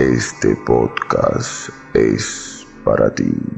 este podcast es para ti.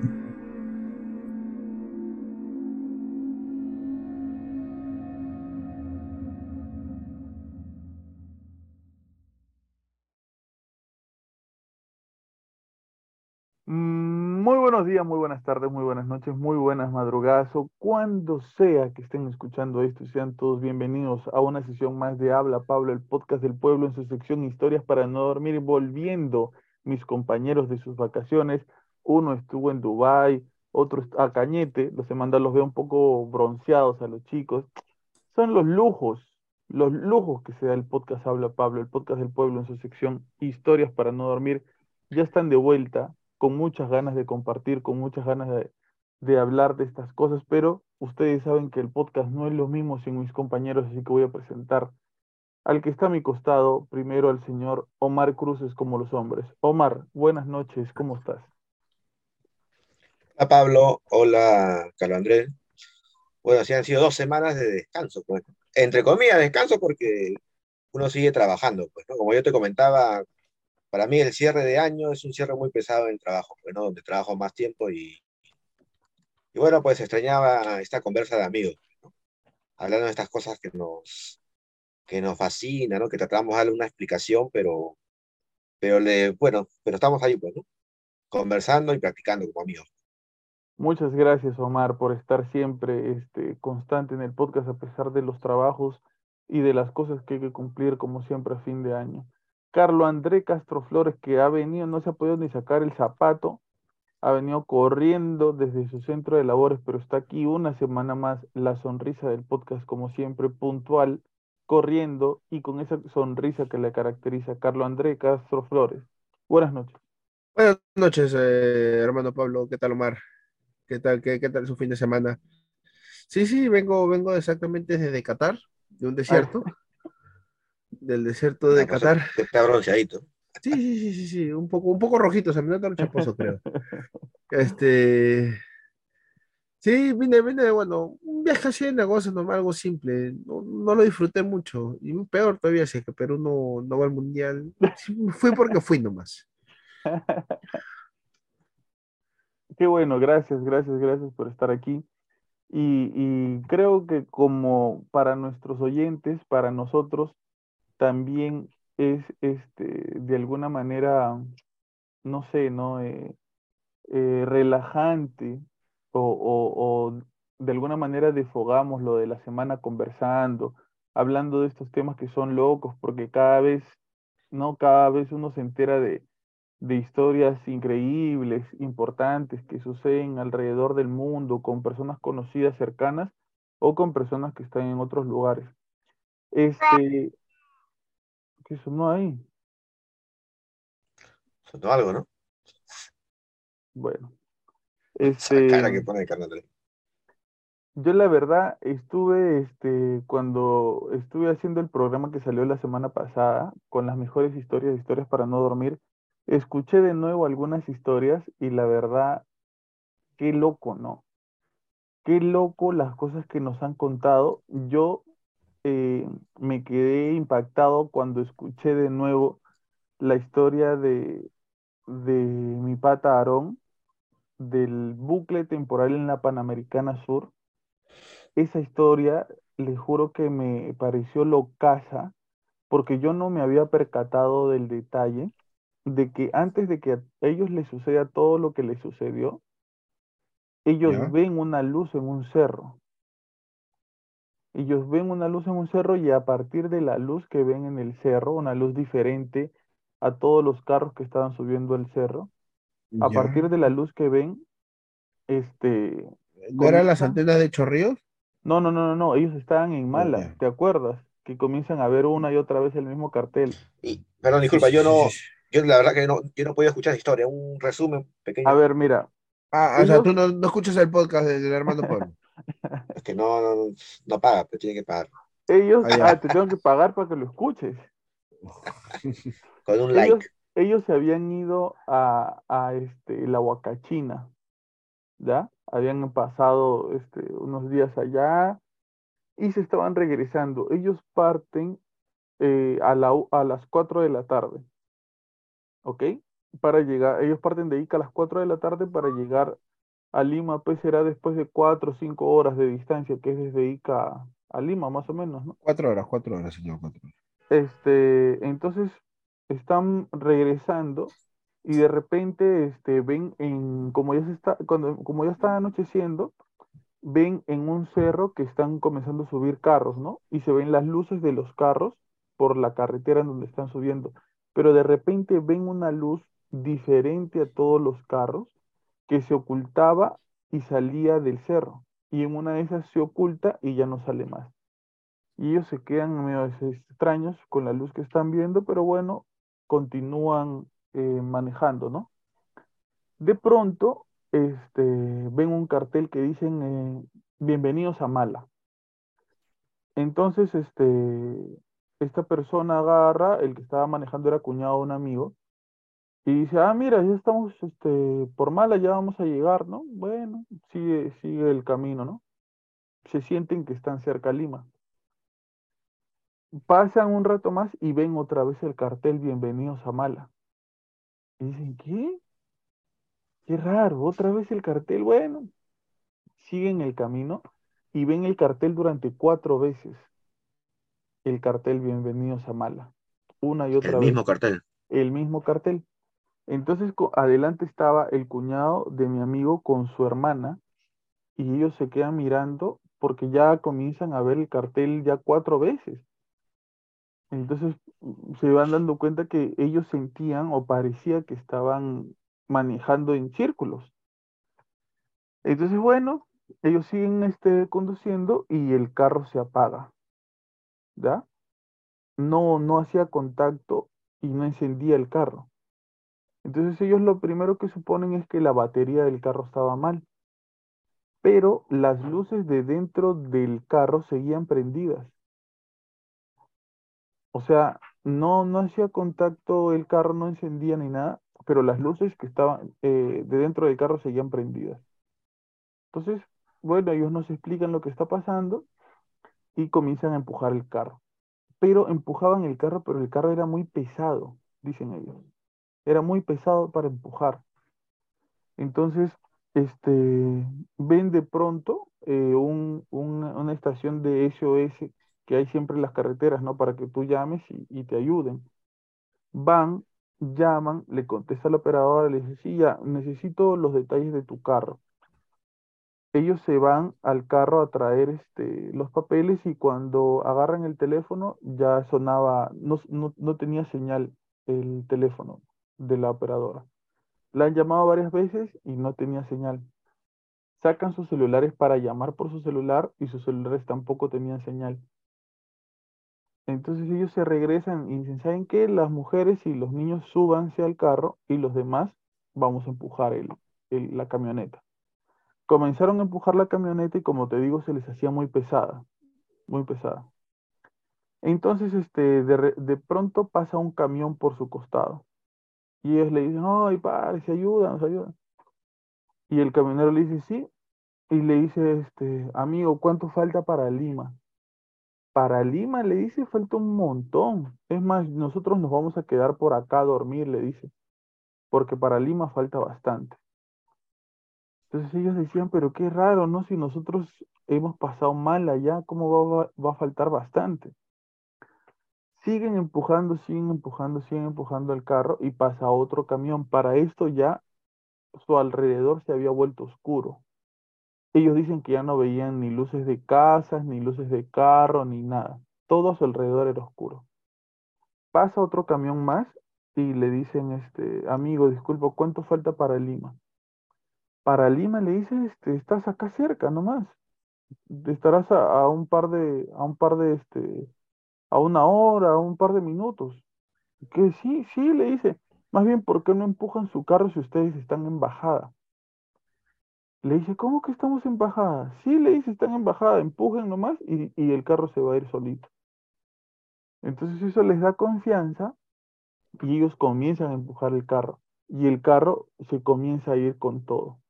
Muy buenas tardes, muy buenas noches, muy buenas madrugadas o cuando sea que estén escuchando esto, sean todos bienvenidos a una sesión más de Habla Pablo, el podcast del pueblo en su sección Historias para no dormir, volviendo mis compañeros de sus vacaciones. Uno estuvo en Dubai, otro a Cañete, los he los veo un poco bronceados a los chicos. Son los lujos, los lujos que se da el podcast Habla Pablo, el podcast del pueblo en su sección Historias para no dormir. Ya están de vuelta, con muchas ganas de compartir, con muchas ganas de, hablar de estas cosas, pero ustedes saben que el podcast no es lo mismo sin mis compañeros, así que voy a presentar al que está a mi costado, primero al señor Omar Cruces como los hombres. Omar, buenas noches, ¿cómo estás? Hola Pablo, hola Carlos Andrés. Bueno, sí han sido dos semanas de descanso, pues. Entre comillas, descanso porque uno sigue trabajando, pues, ¿no? Como yo te comentaba, para mí el cierre de año es un cierre muy pesado en el trabajo, pues, donde trabajo más tiempo y, y bueno, pues extrañaba esta conversa de amigos, hablando de estas cosas que nos, que nos fascinan, ¿no? que tratamos de darle una explicación, pero, pero le, bueno, pero estamos ahí, pues, ¿no? conversando y practicando como amigos. Muchas gracias, Omar, por estar siempre este, constante en el podcast a pesar de los trabajos y de las cosas que hay que cumplir, como siempre, a fin de año. Carlo André Castro Flores, que ha venido, no se ha podido ni sacar el zapato, ha venido corriendo desde su centro de labores, pero está aquí una semana más, la sonrisa del podcast, como siempre, puntual, corriendo y con esa sonrisa que le caracteriza. Carlo André Castro Flores. Buenas noches. Buenas noches, eh, hermano Pablo. ¿Qué tal, Omar? ¿Qué tal, qué, qué tal su fin de semana? Sí, sí, vengo, vengo exactamente desde Qatar, de un desierto del desierto de Qatar. Está bronceadito. Sí, sí, sí, sí, sí, un poco, un poco rojito, se me nota el chaposo, creo. Este. Sí, vine, vine, bueno, un viaje así de negocio normal, algo simple. No, no, lo disfruté mucho. Y peor todavía, si es que Perú no, no va al mundial. fui porque fui nomás. Qué bueno, gracias, gracias, gracias por estar aquí. Y, y creo que como para nuestros oyentes, para nosotros, también es este, de alguna manera, no sé, ¿no? Eh, eh, relajante o, de alguna manera desfogamos lo de la semana conversando, hablando de estos temas que son locos, porque cada vez, ¿no? Cada vez uno se entera de, de historias increíbles, importantes, que suceden alrededor del mundo con personas conocidas cercanas o con personas que están en otros lugares. Este, ¿Qué sonó ahí? Sonó algo, ¿no? Bueno. Este, cara que pone Yo la verdad estuve, este, cuando estuve haciendo el programa que salió la semana pasada, con las mejores historias, historias para no dormir, escuché de nuevo algunas historias y la verdad, qué loco, ¿no? Qué loco las cosas que nos han contado. Yo eh, me quedé impactado cuando escuché de nuevo la historia de, de mi pata Aarón, del bucle temporal en la Panamericana Sur. Esa historia, le juro que me pareció locaza, porque yo no me había percatado del detalle de que antes de que a ellos les suceda todo lo que les sucedió, ellos Ya. ven una luz en un cerro. Ellos ven una luz en un cerro y a partir de la luz que ven en el cerro, una luz diferente a todos los carros que estaban subiendo el cerro, a Ya. partir de la luz que ven, este, ¿No eran las antenas de Chorrillos? no, no, no, no, no, ellos estaban en Mala, ya. ¿te acuerdas? Que comienzan a ver una y otra vez el mismo cartel. Y, perdón, disculpa, yo no, yo la verdad que no, yo no podía escuchar la historia, un resumen pequeño. A ver, mira, Ah, o sea, ellos- tú no, no escuchas el podcast de- del Armando Pueblo. Es que no, no, no paga, pero tiene que pagar. ellos, Ah, ah, te tengo que pagar para que lo escuches. Con un Ellos, like. ellos se habían ido a, a este, la Huacachina, ¿ya? Habían pasado este, unos días allá y se estaban regresando. Ellos parten eh, a, la, a las 4 de la tarde, ¿ok? Para llegar, ellos parten de Ica a las 4 de la tarde para llegar a Lima, pues será después de 4 o 5 horas de distancia, que es desde Ica a, a Lima, más o menos, ¿no? Cuatro horas, cuatro horas, señor, cuatro horas. Este, entonces están regresando y de repente este, ven en, como ya se está, cuando, como ya está anocheciendo, ven en un cerro que están comenzando a subir carros, ¿no? Y se ven las luces de los carros por la carretera en donde están subiendo. Pero de repente ven una luz diferente a todos los carros que se ocultaba y salía del cerro. Y en una de esas se oculta y ya no sale más. Y ellos se quedan medio extraños con la luz que están viendo, pero bueno, continúan eh, manejando, ¿no? De pronto, este, ven un cartel que dicen eh, bienvenidos a Mala. Entonces, este, esta persona agarra, el que estaba manejando era cuñado de un amigo, y dice, ah, mira, ya estamos este, por Mala, ya vamos a llegar, ¿no? Bueno, sigue, sigue el camino, ¿no? Se sienten que están cerca a Lima. Pasan un rato más y ven otra vez el cartel Bienvenidos a Mala. Y dicen, ¿qué? Qué raro, otra vez el cartel. Bueno, siguen el camino y ven el cartel durante cuatro veces. El cartel Bienvenidos a Mala. Una y otra El vez. mismo cartel. El mismo cartel. Entonces, adelante estaba el cuñado de mi amigo con su hermana y ellos se quedan mirando porque ya comienzan a ver el cartel ya cuatro veces. Entonces mm, se van dando cuenta que ellos sentían o parecía que estaban manejando en círculos. Entonces, bueno, ellos siguen este, conduciendo y el carro se apaga. ¿Ya? No, no hacía contacto y no encendía el carro. Entonces ellos lo primero que suponen es que la batería del carro estaba mal. Pero las luces de dentro del carro seguían prendidas. O sea, no, no hacía contacto, el carro no encendía ni nada, pero las luces que estaban eh, de dentro del carro seguían prendidas. Entonces, bueno, ellos nos explican lo que está pasando y comienzan a empujar el carro. Pero empujaban el carro, pero el carro era muy pesado, dicen ellos. Era muy pesado para empujar. Entonces, este, ven de pronto eh, un- un- una estación de SOS que hay siempre en las carreteras, ¿no? Para que tú llames y, te ayuden. Van, llaman, le contesta la operadora, le dice, sí, ya, necesito los detalles de tu carro. Ellos se van al carro a traer este, los papeles y cuando agarran el teléfono ya sonaba, no, no, no tenía señal el teléfono de la operadora. La han llamado varias veces y no tenía señal. Sacan sus celulares para llamar por su celular y sus celulares tampoco tenían señal. Entonces ellos se regresan y dicen, ¿saben qué? Las mujeres y los niños súbanse al carro y los demás vamos a empujar el, la camioneta. Comenzaron a empujar la camioneta y como te digo, se les hacía muy pesada, muy pesada. Entonces, este, de, de pronto pasa un camión por su costado. Y ellos le dicen, ay, padre, se ayudan, se ayudan. Y el camionero le dice, sí. Y le dice, este, amigo, ¿cuánto falta para Lima? Para Lima, le dice, falta un montón. Es más, nosotros nos vamos a quedar por acá a dormir, le dice. Porque para Lima falta bastante. Entonces ellos decían, pero qué raro, ¿no? Si nosotros hemos pasado mal allá, ¿cómo va, va- va a faltar bastante? Siguen empujando, siguen empujando, siguen empujando el carro y pasa otro camión. Para esto ya su alrededor se había vuelto oscuro. Ellos dicen que ya no veían ni luces de casas, ni luces de carro, ni nada. Todo a su alrededor era oscuro. Pasa otro camión más y le dicen, este, amigo, disculpa, ¿cuánto falta para Lima? Para Lima le dice, este, estás acá cerca nomás. Estarás a, a un par de, a un par de, este, a una hora, a un par de minutos. Que sí, sí, le dice. Más bien, ¿por qué no empujan su carro si ustedes están en bajada? Le dice, ¿cómo que estamos en bajada? Sí, le dice, están en bajada, empujen nomás y, y el carro se va a ir solito. Entonces eso les da confianza y ellos comienzan a empujar el carro y el carro se comienza a ir con todo.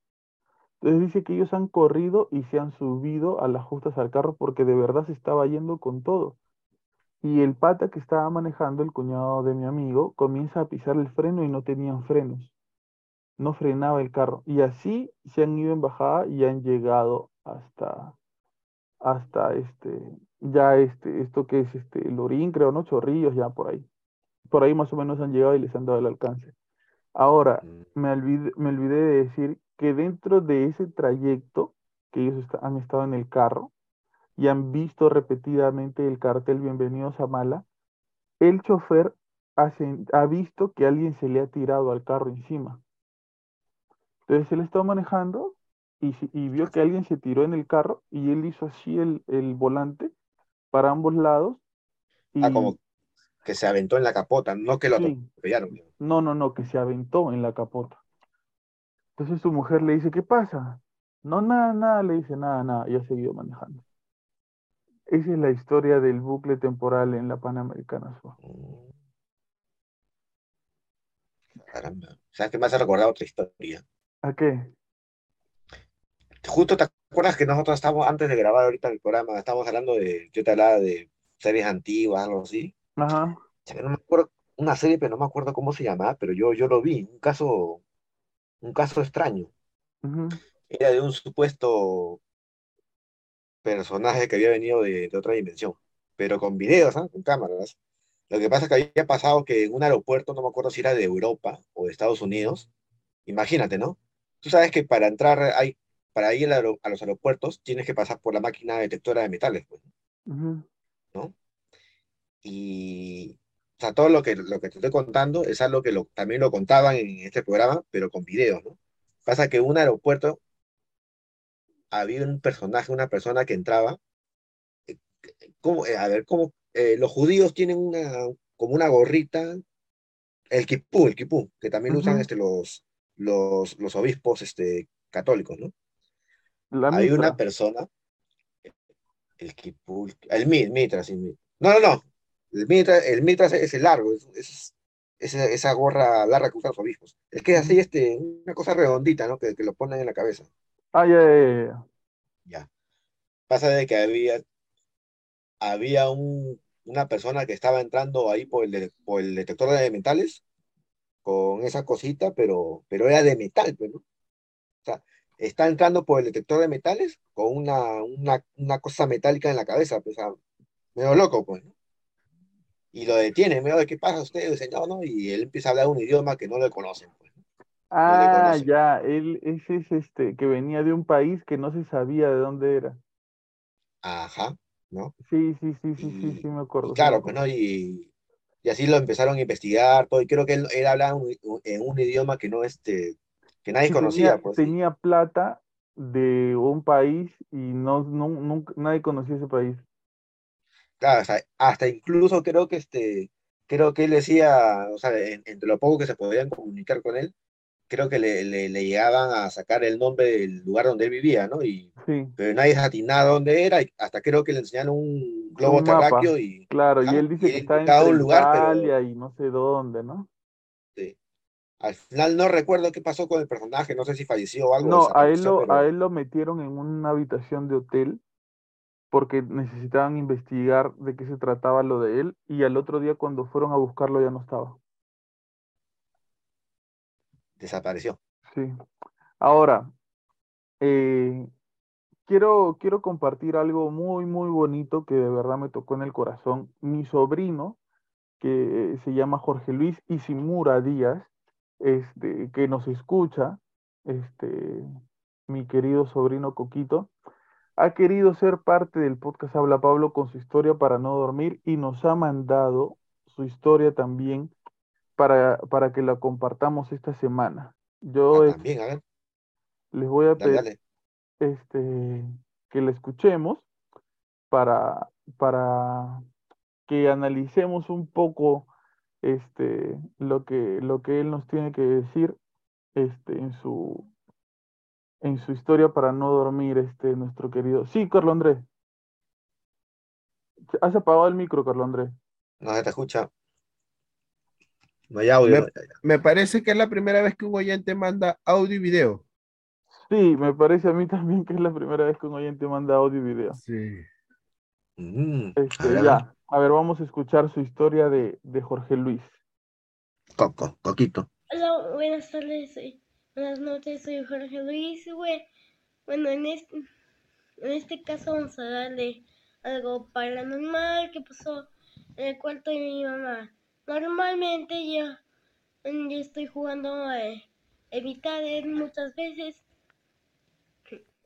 Entonces dice que ellos han corrido y se han subido a las justas al carro porque de verdad se estaba yendo con todo. Y el pata que estaba manejando, el cuñado de mi amigo, comienza a pisar el freno y no tenían frenos. No frenaba el carro. Y así se han ido en bajada y han llegado hasta, hasta este, ya este, esto que es este, Lorín, creo, ¿no? Chorrillos, ya por ahí. Por ahí más o menos han llegado y les han dado el alcance. Ahora, Mm, me olvidé, me olvidé de decir que dentro de ese trayecto que ellos está- han estado en el carro y han visto repetidamente el cartel Bienvenidos a Mala, el chofer ha, visto que alguien se le ha tirado al carro encima. Entonces él estaba manejando y, vio que alguien se tiró en el carro y él hizo así el, el volante para ambos lados y Ah, como que se aventó en la capota, no que lo sí, atropellaron. no, no, no, que se aventó en la capota. Entonces su mujer le dice, ¿qué pasa? No, nada, nada, le dice, nada, nada, y ha seguido manejando. Esa es la historia del bucle temporal en la Panamericana Sur. Mm, Caramba. ¿Sabes qué me hace recordar otra historia? ¿A qué? Justo te acuerdas que nosotros estábamos, antes de grabar ahorita el programa, estábamos hablando de, yo te hablaba de series antiguas, algo así. Ajá, no me acuerdo, una serie, pero no me acuerdo cómo se llamaba, pero yo, yo lo vi, un caso, un caso extraño. Era de un supuesto personaje que había venido de, de otra dimensión, pero con videos, ¿ah? Con cámaras. Lo que pasa es que había pasado que en un aeropuerto, no me acuerdo si era de Europa o de Estados Unidos, imagínate, ¿no? Tú sabes que para entrar hay, para ir a los aeropuertos tienes que pasar por la máquina detectora de metales, pues, ujú, ¿no? Y, o sea, todo lo que, lo que te estoy contando es algo que lo- también lo contaban en este programa, pero con videos, ¿no? Pasa que un aeropuerto había un personaje, una persona que entraba, ¿cómo? Eh, a ver, ¿cómo? Eh, los judíos tienen una, como una gorrita, el kipú, el kipú, que también lo usan ujú. este, los, los, los obispos este, católicos, ¿no? La Hay una mitra. persona, el kipú, el mit, mitra, sí, mit- No, no, no, el mitra, el mitra es, el largo, es, es- esa, esa gorra larga que usan los obispos. Es que es así, este, una cosa redondita, ¿no? Que, que lo ponen en la cabeza. Ah, ya, ya. Pasa de que había, había un, una persona que estaba entrando ahí por el, por el detector de metales con esa cosita, pero, pero era de metal, pues, ¿no? O sea, está entrando por el detector de metales con una, una, una cosa metálica en la cabeza, pues, o sea, medio loco, pues. Y lo detiene, medio de qué pasa usted, señor, ¿no? Y él empieza a hablar un idioma que no le conocen, pues, Ah, ya, él ese es este que venía de un país que no se sabía de dónde era. Ajá, ¿no? Sí, sí, sí, sí, sí, Y, sí me acuerdo, sí claro, pues. ¿no? Y, y así lo empezaron a investigar, todo, y creo que él, él hablaba un- en un idioma que no, este, que nadie Sí, conocía, tenía, pues, tenía plata de un país y no, no, nunca, nadie conocía ese país. claro, hasta, hasta incluso creo que este, creo que él decía, o sea, en- entre lo poco que se podían comunicar con él, creo que le, le, le llegaban a sacar el nombre del lugar donde él vivía, ¿no? Y, Sí, pero nadie atinaba dónde era, y hasta creo que le enseñaron un globo un terráqueo y, claro, y él dice que está entre un lugar, pero Italia y no sé dónde, ¿no? este, al final no recuerdo qué pasó con el personaje, no sé si falleció o algo, No, a él lo metieron en una habitación de hotel porque necesitaban investigar de qué se trataba lo de él y al otro día cuando fueron a buscarlo ya no estaba. Desapareció. Sí. Ahora, eh, quiero, quiero compartir algo muy, muy bonito que de verdad me tocó en el corazón. Mi sobrino que se llama Jorge Luis Isimura Díaz, este, que nos escucha, este, mi querido sobrino Coquito, ha querido ser parte del podcast Habla Pablo con su historia para no dormir y nos ha mandado su historia también para, para que la compartamos esta semana. Yo Ah, es- también, a ver, les voy a pedir dale. este, que la escuchemos para, para que analicemos un poco este, lo que, lo que él nos tiene que decir este, en su, en su historia para no dormir, este, nuestro querido. Sí, Carlos Andrés. Has apagado el micro, Carlos Andrés. No te escucha. No hay audio. Me- no, ya, ya. Me parece que es la primera vez que un oyente manda audio y video. Sí, me parece a mí también que es la primera vez que un oyente manda audio y video. Sí. Mm, Este, a ya, a ver, vamos a escuchar su historia de, de Jorge Luis. Coco, Coquito. Hola, buenas tardes, soy- buenas noches, soy Jorge Luis. Bue- Bueno, en este, en este caso vamos a de algo paranormal que pasó en el cuarto de mi mamá. Normalmente yo, yo estoy jugando eh, tablet muchas veces.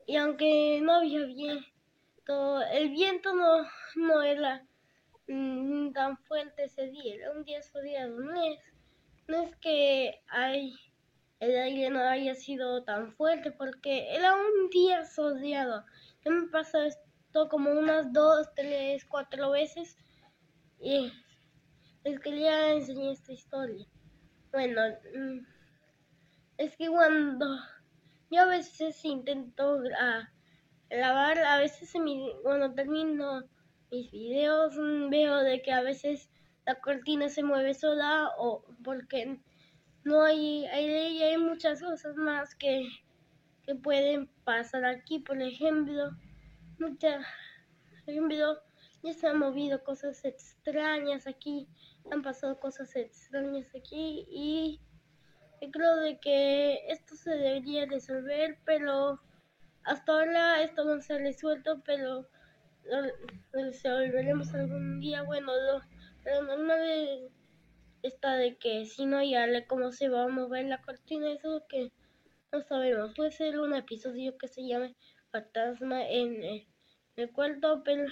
Y aunque no había viento, el viento no, no era mm, tan fuerte ese día, era un día soleado, no es no es que hay, el aire no haya sido tan fuerte, porque era un día soleado. Ya me pasó esto como unas dos, tres, cuatro veces. Y les quería enseñar esta historia. Bueno, mm, es que cuando yo a veces intento gra- grabar, a veces cuando termino mis videos mm, veo de que a veces la cortina se mueve sola o porque no hay aire y hay muchas cosas más que, que pueden pasar aquí. Por ejemplo, muchas, por ejemplo, ya se han movido cosas extrañas aquí, han pasado cosas extrañas aquí y creo de que esto se debería resolver, pero hasta ahora esto no se ha resuelto, pero lo, resolveremos algún día. Bueno, lo, pero normal es- está de que si no hay aire, cómo se va a mover la cortina, eso que no sabemos. Puede ser un episodio que se llame Fantasma en el cuarto, pero,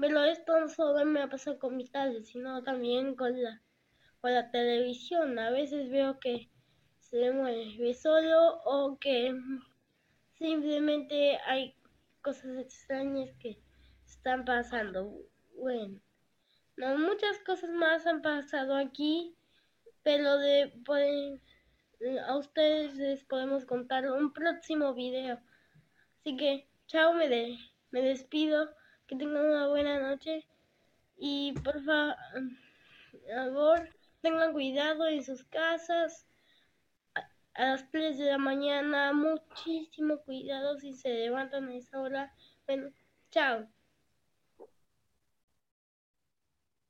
pero esto no solo me ha pasado con mi tablet, sino también con la, con la televisión. A veces veo que se mueve solo o que simplemente hay cosas extrañas que están pasando. Bueno, no, muchas cosas más han pasado aquí, pero de pueden- a ustedes les podemos contar un próximo video. Así que, chao, me, de- me despido, que tengan una buena noche y por fa- favor tengan cuidado en sus casas. A, las 3 de la mañana, muchísimo cuidado si se levantan a esa hora. Bueno, chao.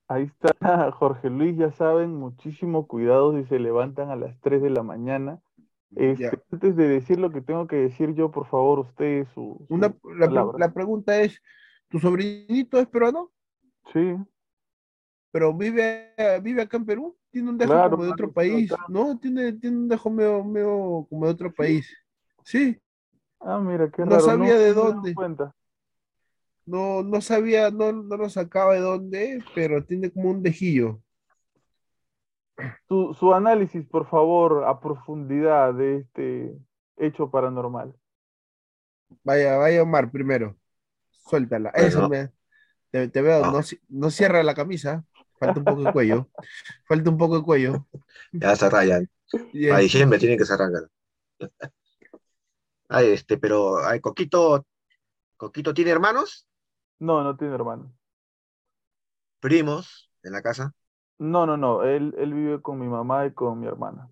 Ahí está Jorge Luis, ya saben, muchísimo cuidado si se levantan a las 3 de la mañana. Este. Antes de decir lo que tengo que decir yo, por favor, ustedes su, su Una, la pregunta es, ¿tu sobrinito es peruano? Sí, Pero vive, vive acá en Perú, tiene un dejo Claro, como de otro país. ¿no? Tiene, tiene un dejo medio, medio como de otro país. Sí, ah, mira, qué No raro, sabía de no he dado dónde. cuenta. no, no sabía, no, no lo sacaba de dónde, pero tiene como un dejillo. Su, su análisis, por favor, a profundidad de este hecho paranormal. Vaya, vaya Omar primero. Suéltala. Bueno. Eso me, te, te veo, Ah. no, ci- no cierra la camisa. Falta un poco de cuello. Falta un poco de cuello. Ya se rayan. Y A diciembre tienen que cerrar. Ay, este, pero, ay, Coquito, Coquito tiene hermanos, No, no tiene hermano. primos en la casa. No, no, no, él, él vive con mi mamá y con mi hermana.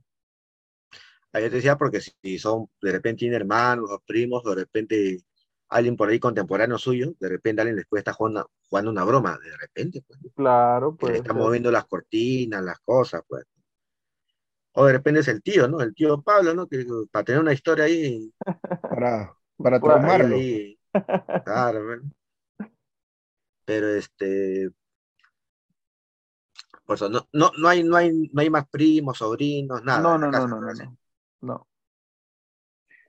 Ahí te decía porque si si son, de repente tiene hermanos o primos, de repente alguien por ahí contemporáneo suyo, de repente alguien les puede estar jugando, jugando una broma, de repente, pues, Claro, le pues. está moviendo las cortinas, las cosas, pues. O de repente es el tío, ¿no? El tío Pablo, ¿no? Que para tener una historia ahí, para, para traumarlo. ahí, claro, ¿ven? Pero este, Por eso, no, no, no, hay, no, hay, no hay más primos, sobrinos, nada. no, no, no, casa, no, no, no. No.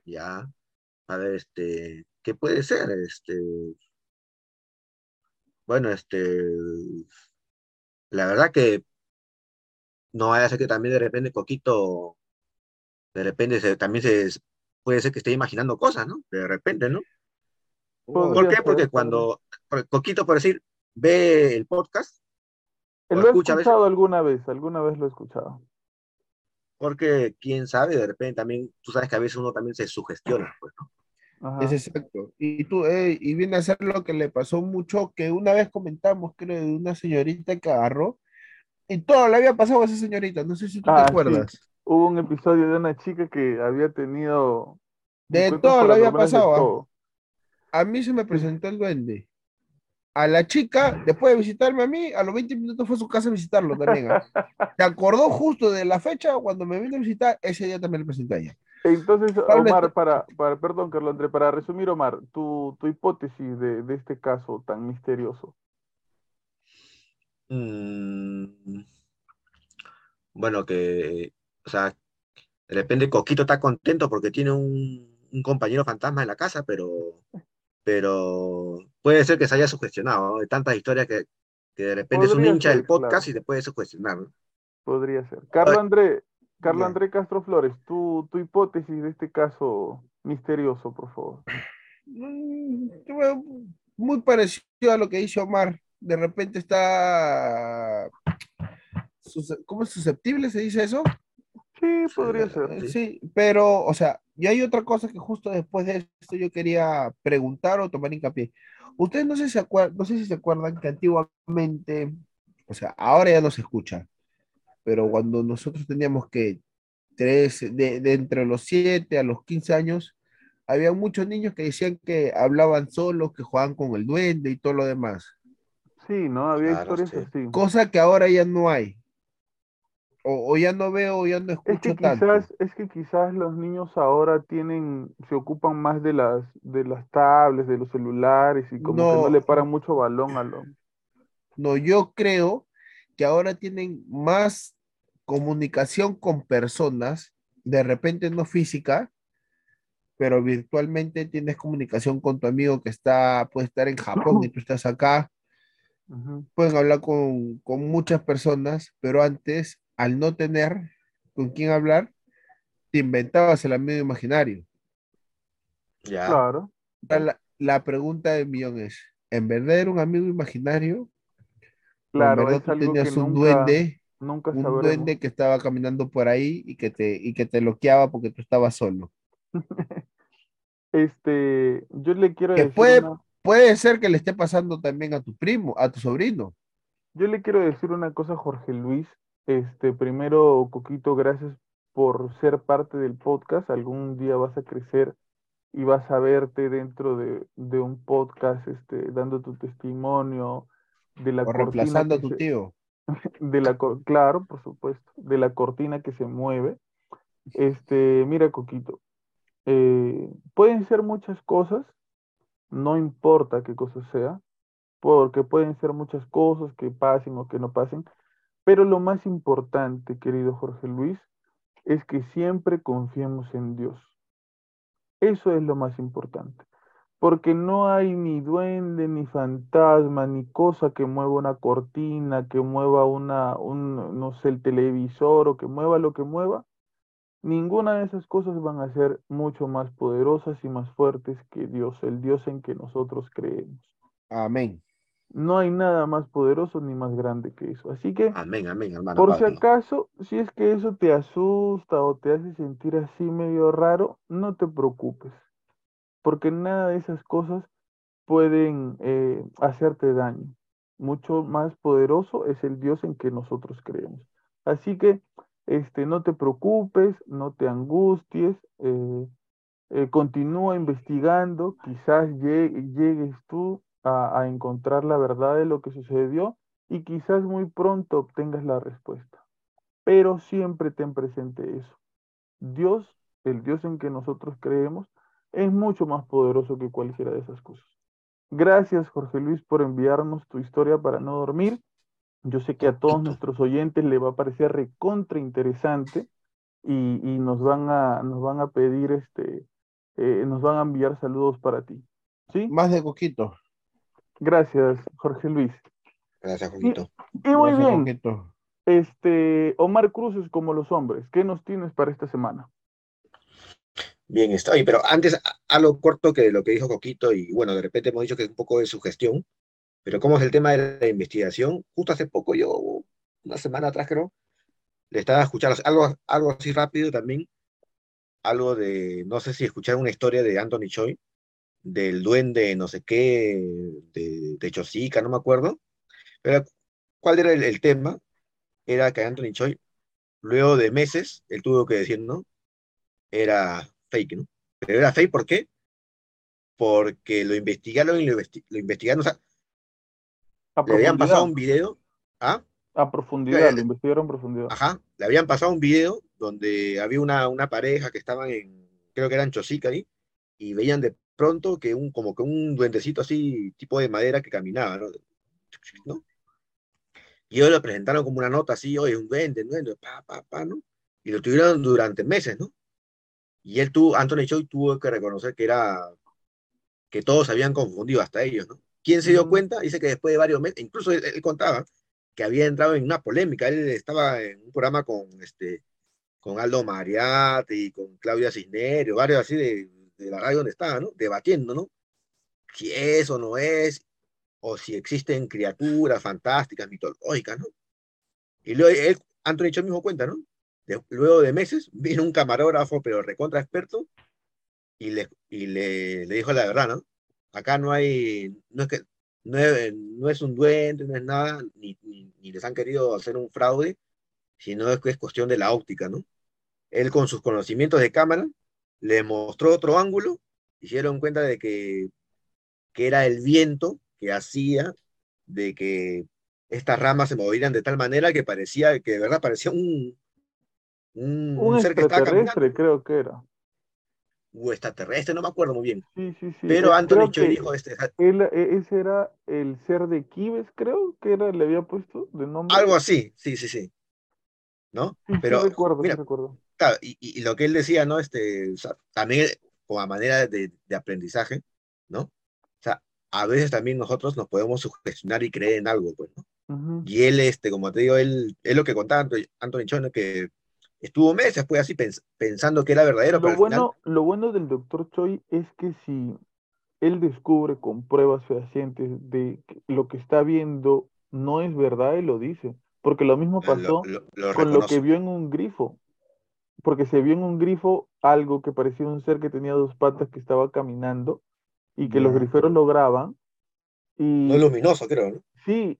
Ya. A ver, este, ¿qué puede ser? Este, bueno, este, la verdad que no vaya a ser que también de repente Coquito, de repente se- también se, puede ser que esté imaginando cosas, ¿no? De repente, ¿no? ¿Por qué? Porque cuando Coquito, por decir, ve el podcast, Lo he veces, escuchado alguna vez, alguna vez lo he escuchado. porque quién sabe, de repente también, tú sabes que a veces uno también se sugestiona, pues, ¿no? Ajá. Es exacto. Y tú, eh, y viene a ser lo que le pasó mucho, que una vez comentamos, creo, de una señorita que agarró, y todo le había pasado a esa señorita, no sé si tú Ah, te sí. acuerdas. Hubo un episodio de una chica que había tenido De todo le había pasado. ¿ah? todo. A mí se me presentó el duende. A la chica, después de visitarme a mí, a los 20 minutos fue a su casa a visitarlo también. ¿ah? Se acordó justo de la fecha cuando me vino a visitar, ese día también le presenté a ella. Entonces, Omar, para, para, perdón, Carlos André, para resumir, Omar, tu, tu hipótesis de, de este caso tan misterioso. Mm, bueno, que, o sea, de repente Coquito está contento porque tiene un, un compañero fantasma en la casa, pero, pero puede ser que se haya sugestionado, ¿no? De tantas historias que, que de repente es un hincha del claro. podcast y se puede sugestionar, ¿no? Podría ser. Carlos André, Carlos. André Castro Flores, tu, tu hipótesis de este caso misterioso, por favor. Mm, Muy parecido a lo que dice Omar. De repente está. ¿Cómo es susceptible? ¿Se dice eso? Sí, podría Eh, ser. Sí, pero, o sea, y hay otra cosa que justo después de esto yo quería preguntar o tomar hincapié. Ustedes no sé si se acuerdan, no sé si se acuerdan que antiguamente, o sea, ahora ya no se escucha, pero cuando nosotros teníamos que tres, de, de entre los 7 a los 15 años, había muchos niños que decían que hablaban solos, que jugaban con el duende y todo lo demás. Sí, ¿no? Había Claro, historias sí. así. Cosa que ahora ya no hay. O, o ya no veo, o ya no Es escucho que tanto. quizás, es que quizás los niños ahora tienen, se ocupan más de las, de las tablets, de los celulares y como que no No. le paran mucho balón a lo. No, yo creo que ahora tienen más comunicación con personas, de repente no física, pero virtualmente tienes comunicación con tu amigo que está, puede estar en Japón y tú estás acá, pueden hablar con, con muchas personas, pero antes, al no tener con quién hablar, te inventabas el amigo imaginario. Ya. Claro. La, la pregunta del millón es, ¿en verdad era un amigo imaginario? ¿O en Claro, verdad es tú algo tenías que un nunca, duende? Nunca un sabremos. duende que estaba caminando por ahí y que te, y que te loqueaba porque tú estabas solo. Este, yo le quiero Que decir puede, una, puede ser que le esté pasando también a tu primo, a tu sobrino. yo le quiero decir una cosa Jorge Luis. Este, primero, Coquito, gracias por ser parte del podcast. Algún día vas a crecer y vas a verte dentro de, de un podcast, este, dando tu testimonio de la O reemplazando a tu se- tío. de la, claro, por supuesto, de la cortina que se mueve. Este, mira, Coquito, eh, pueden ser muchas cosas, no importa qué cosa sea, porque pueden ser muchas cosas que pasen o que no pasen, pero lo más importante, querido Jorge Luis, es que siempre confiemos en Dios. Eso es lo más importante, porque no hay ni duende, ni fantasma, ni cosa que mueva una cortina, que mueva una, un, no sé, el televisor o que mueva lo que mueva. Ninguna de esas cosas van a ser mucho más poderosas y más fuertes que Dios, el Dios en que nosotros creemos. Amén. No hay nada más poderoso ni más grande que eso. Así que, Amén, amén, hermano por si acaso, si es que eso te asusta o te hace sentir así medio raro, no te preocupes, porque nada de esas cosas pueden eh, hacerte daño. Mucho más poderoso es el Dios en que nosotros creemos. Así que, este, no te preocupes, no te angusties, eh, eh, continúa investigando, quizás lle- llegues tú a encontrar la verdad de lo que sucedió y quizás muy pronto obtengas la respuesta. Pero siempre ten presente eso. Dios, el Dios en que nosotros creemos, es mucho más poderoso que cualquiera de esas cosas. Gracias, Jorge Luis, por enviarnos tu historia para no dormir. Yo sé que a todos nuestros oyentes le va a parecer recontra interesante y, y nos van a, nos van a pedir este, eh, nos van a enviar saludos para ti. ¿Sí? Más de Coquito. Gracias, Jorge Luis. Gracias, Juanito. Y muy bien, Coquito. este, Omar Cruz es como los hombres. ¿Qué nos tienes para esta semana? Bien, está bien, pero antes a- algo corto que lo que dijo Coquito, y bueno, de repente hemos dicho que es un poco de su gestión, pero ¿cómo es el tema de la investigación? Justo hace poco, yo, una semana atrás creo, le estaba escuchando algo, algo así rápido también, algo de, no sé si escucharon una historia de Anthony Choi, del duende no sé qué, de, de Chosica, no me acuerdo, pero ¿cuál era el, el tema? Era que Anthony Choi, luego de meses, él tuvo que decir, ¿no? Era fake, ¿no? Pero era fake, ¿por qué? Porque lo investigaron y lo, investi- lo investigaron, o sea, A le habían pasado un video, ¿ah? A profundidad, lo investigaron a profundidad. Ajá, le habían pasado un video donde había una, una pareja que estaban en, creo que eran Chosica ahí, y veían de pronto que un, como que un duendecito así, tipo de madera que caminaba, ¿no? ¿No? Y ellos lo presentaron como una nota así, oye, un duende, un duende, pa, pa, pa, ¿no? Y lo tuvieron durante meses, ¿no? Y él tuvo, Anthony Choi tuvo que reconocer que era, que todos habían confundido, hasta ellos, ¿no? ¿Quién se dio cuenta? Dice que después de varios meses, incluso él, él contaba que había entrado en una polémica, él estaba en un programa con, este, con Aldo Mariatti, con Claudia Cisneros, varios así de, de la radio donde estaba, ¿no? Debatiendo, ¿no? Si es o no es, o si existen criaturas fantásticas, mitológicas, ¿no? Y luego él, Anthony Choi mismo cuenta, ¿no? Luego de meses vino un camarógrafo, pero recontra experto, y le, y le, dijo la verdad, ¿no? Acá no hay, no es que, no no es un duende, no es nada, ni, ni, les han querido hacer un fraude, sino es que es cuestión de la óptica, ¿no? Él con sus conocimientos de cámara le mostró otro ángulo dieron cuenta de que, que era el viento que hacía de que estas ramas se movieran de tal manera que parecía, que de verdad parecía un, un, Un un ser que estaba caminando, creo que era. o extraterrestre, no me acuerdo muy bien. Sí, sí, sí. Pero Eh, Anthony Choi dijo, este, él, e- ese era el ser de Kibes, creo que era, le había puesto de nombre. algo así, sí, sí, sí. ¿No? Sí, sí Pero, recuerdo, mira, sí recuerdo. Claro, y, y- lo que él decía, ¿no? Este, o sea, también como a manera de, de aprendizaje, ¿no? O sea, a veces también nosotros nos podemos sugestionar y creer en algo, pues, ¿no? Ujú. Y él, este, como te digo, él, es lo que contaba Anthony, Choi, que estuvo meses, pues, así pens- pensando que era verdadero, pero Lo final, bueno, lo bueno del doctor Choi es que si él descubre con pruebas fehacientes de que lo que está viendo no es verdad, él lo dice. Porque lo mismo pasó lo- lo con lo que vio en un grifo. Porque se vio en un grifo algo que parecía un ser que tenía dos patas que estaba caminando y que los griferos lo graban. Y No luminoso, creo, ¿no? Sí,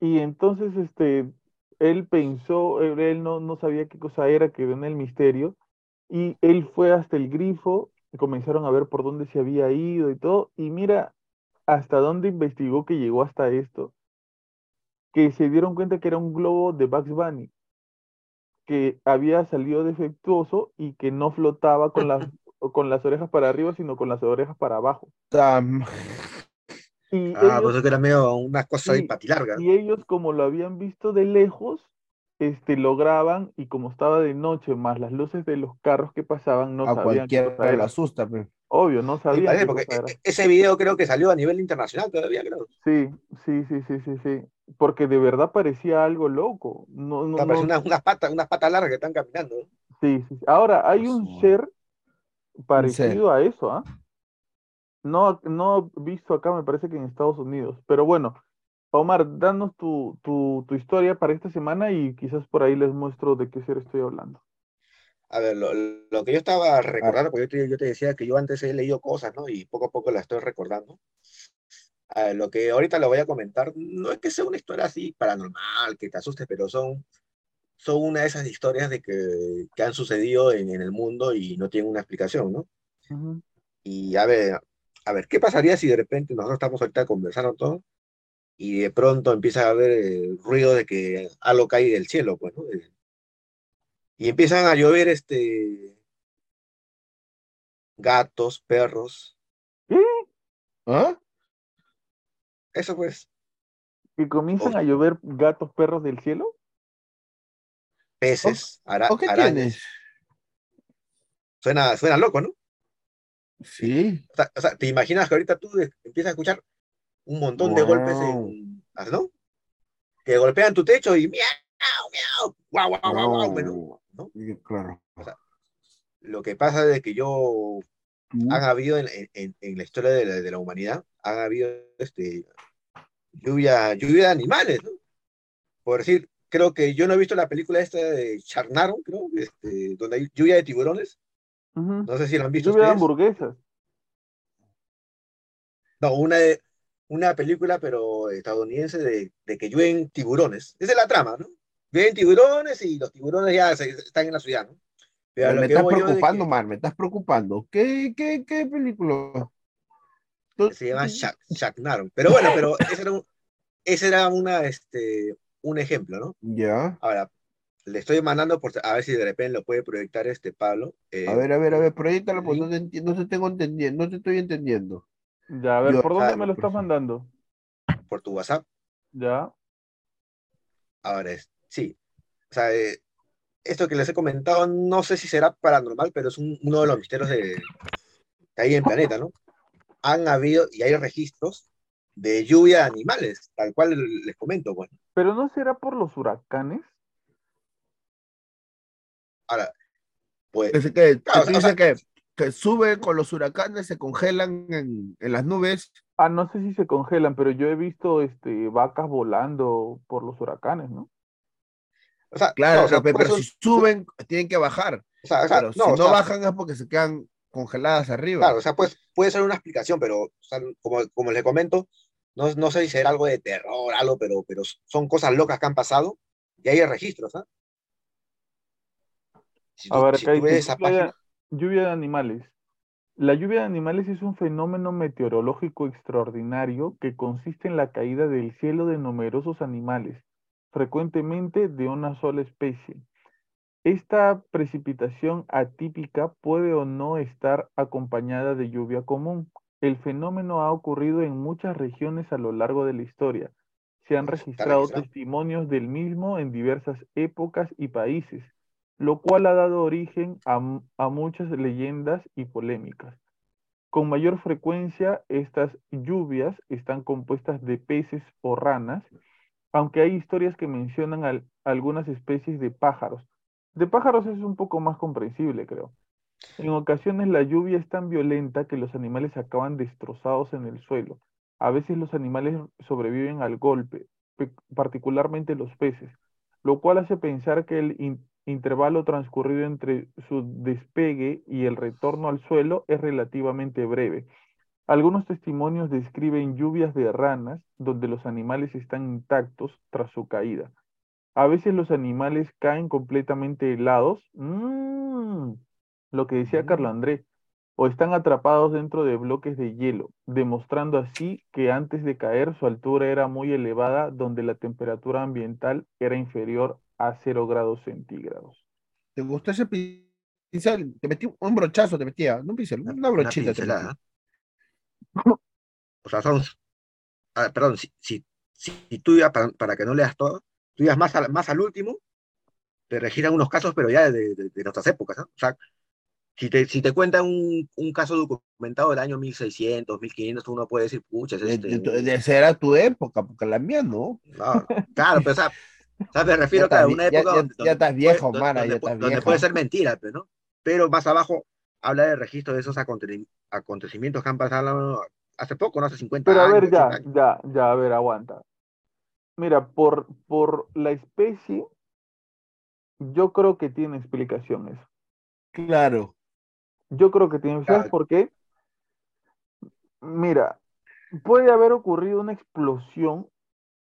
y entonces este, él pensó, él, no, no sabía qué cosa era, quedó en el misterio, y él fue hasta el grifo, y comenzaron a ver por dónde se había ido y todo, y mira hasta dónde investigó que llegó hasta esto, que se dieron cuenta que era un globo de Bugs Bunny, que había salido defectuoso y que no flotaba con las, con las orejas para arriba, sino con las orejas para abajo. Y Ah, ellos pues es que era medio una cosa de patilarga. Y ellos, como lo habían visto de lejos, este, lo graban y como estaba de noche, más las luces de los carros que pasaban, no a sabían cualquiera le asusta, pe. Obvio, no sabían porque e- ese video creo que salió a nivel internacional todavía, creo. Sí, sí, sí, sí, sí, sí. Porque de verdad parecía algo loco. No, no, no, unas, unas patas, unas patas largas que están caminando. sí, sí. Ahora, hay un Su- ser ser. parecido a eso, ¿ah? No, no visto acá, me parece que en Estados Unidos. Pero bueno, Omar, danos tu, tu, tu historia para esta semana y quizás por ahí les muestro de qué ser estoy hablando. A ver, lo, lo que yo estaba recordando, porque yo te, yo te decía que yo antes he leído cosas, ¿no? Y poco a poco las estoy recordando. Ver, lo que ahorita lo voy a comentar, no es que sea una historia así paranormal, que te asuste, pero son, son una de esas historias de que, que han sucedido en, en el mundo y no tienen una explicación, ¿no? Ujú. Y a ver, a ver, ¿qué pasaría si de repente nosotros estamos ahorita conversando todos y de pronto empieza a haber eh, ruido de que algo cae del cielo, pues, ¿no? Eh, Y empiezan a llover este gatos, perros, ¿Ah? eso pues, que comienzan Oh. a llover gatos perros del cielo. Peces, ara- ¿O qué arañas. tienes? Suena, suena loco, ¿no? Sí. O sea, o sea, ¿te imaginas que ahorita tú empiezas a escuchar un montón de golpes en, ¿ah, ¿no? Que golpean tu techo y miau, miau, guau, guau, guau, guau, bueno, ¿no? Claro. Lo que pasa es que yo han habido en, en- en la historia de la, de la humanidad, han habido este, lluvia, lluvia de animales, ¿no? Por decir, creo que yo no he visto la película esta de Charnaro, creo, este, donde hay lluvia de tiburones. No sé si lo han visto de ustedes. hamburguesas. No, una, de- una película, pero estadounidense, de, de que llueven tiburones. Esa es la trama, ¿no? Llueven tiburones y los tiburones ya se- están en la ciudad, ¿no? Pero me estás yo preocupando, que Mar, me estás preocupando. ¿Qué, qué, qué película? Se llama Shark- Sharknado. Pero bueno, pero ese era, un, ese era una, este, un ejemplo, ¿no? Ya. Ahora, le estoy mandando por, a ver si de repente lo puede proyectar este Pablo. eh, A ver, a ver, a ver, proyectalo, pues link no te, no te tengo entendiendo, no te estoy entendiendo. Ya, a ver, Yo- ¿por dónde ah, me lo estás mandando? por tu WhatsApp. Ya. Ahora es, sí. O sea, eh, esto que les he comentado, no sé si será paranormal, pero es un- uno de los misterios de, que hay en el planeta, ¿no? Han habido y hay registros de lluvia de animales, tal cual les comento, bueno. Pero no será por los huracanes. Ahora, pues, Que, se- que, Claro, tú o sea- que, que sube con los huracanes, se congelan en, en las nubes. Ah, no sé si se congelan, pero yo he visto este vacas volando por los huracanes, ¿no? o sea, Claro, no, o sea, no, pe- puede pero ser- si suben, tienen que bajar. o sea, o sea, Pero si no, o no sea, bajan es porque se quedan congeladas arriba. Claro, o sea, pues, puede ser una explicación, pero o sea, como, como les comento, no, no sé si será algo de terror, algo, pero, pero son cosas locas que han pasado y hay registros, ¿ah? Si A ver, si acá tú ves dice esa lluvia de, página, lluvia de animales. La lluvia de animales es un fenómeno meteorológico extraordinario que consiste en la caída del cielo de numerosos animales, frecuentemente de una sola especie. Esta precipitación atípica puede o no estar acompañada de lluvia común. El fenómeno ha ocurrido en muchas regiones a lo largo de la historia. Se han registrado. testimonios del mismo en diversas épocas y países, lo cual ha dado origen a, a muchas leyendas y polémicas. Con mayor frecuencia, estas lluvias están compuestas de peces o ranas, aunque hay historias que mencionan al- algunas especies de pájaros. De pájaros es un poco más comprensible, creo. En ocasiones la lluvia es tan violenta que los animales acaban destrozados en el suelo. A veces los animales sobreviven al golpe, pe- particularmente los peces, lo cual hace pensar que el intervalo transcurrido entre su despegue y el retorno al suelo es relativamente breve. Algunos testimonios describen lluvias de ranas donde los animales están intactos tras su caída. A veces los animales caen completamente helados, mm, lo que decía Carlo André, o están atrapados dentro de bloques de hielo, demostrando así que antes de caer su altura era muy elevada, donde la temperatura ambiental era inferior a 0 grados centígrados. ¿Te gustó ese pincel? Te metí un brochazo, te metía, no un pincel, una brochita. te pincelada. metí. O sea, son, ah, perdón, si, si, si tú ibas, para, para que no leas todo, tú ibas más al, más al último, te registran unos casos, pero ya de, de- de nuestras épocas, ¿no? O sea, si te, si te cuentan un, un caso documentado del año 1600, 1500, uno puede decir, pucha, es De- este, de tu- de- esa era tu época, porque la mía no. no, claro, pero o sea, o sea, me refiero a una época ya- donde, ya estás puede- viejo, donde- Mara, donde ya estás donde vieja. puede ser mentira, pues, ¿no? Pero más abajo habla de registro de esos aconte- acontecimientos que han pasado hace poco, no hace 50 Pero a años. ver, ya, 80 años. ya, ya, a ver, aguanta. Mira, por, por la especie, yo creo que tiene explicación eso. Claro. Yo creo que tiene explicación Claro. porque, mira, puede haber ocurrido una explosión,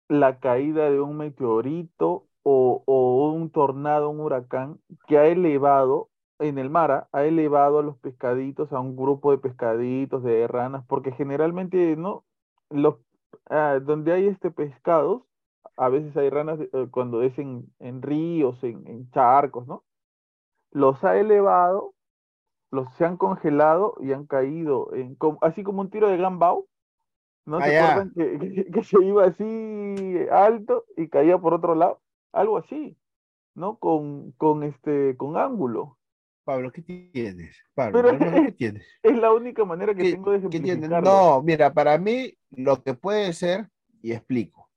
la caída de un meteorito o, un tornado, un huracán, que ha elevado en el mar, ha elevado a los pescaditos, a un grupo de pescaditos, de ranas, porque generalmente, ¿no? Los, ah, donde hay este pescados, a veces hay ranas eh, cuando es en, ríos, en, charcos, ¿no? Los ha elevado, los se han congelado y han caído, así como un tiro de gambao, ¿No se acuerdan que, que- que se iba así alto y caía por otro lado? Algo así, ¿no? Con, con este, con ángulo. Pablo, ¿qué tienes? Pablo, Pero ¿qué tienes? es la única manera que ¿Qué, tengo de qué tienes? No, mira, para mí lo que puede ser, y explico.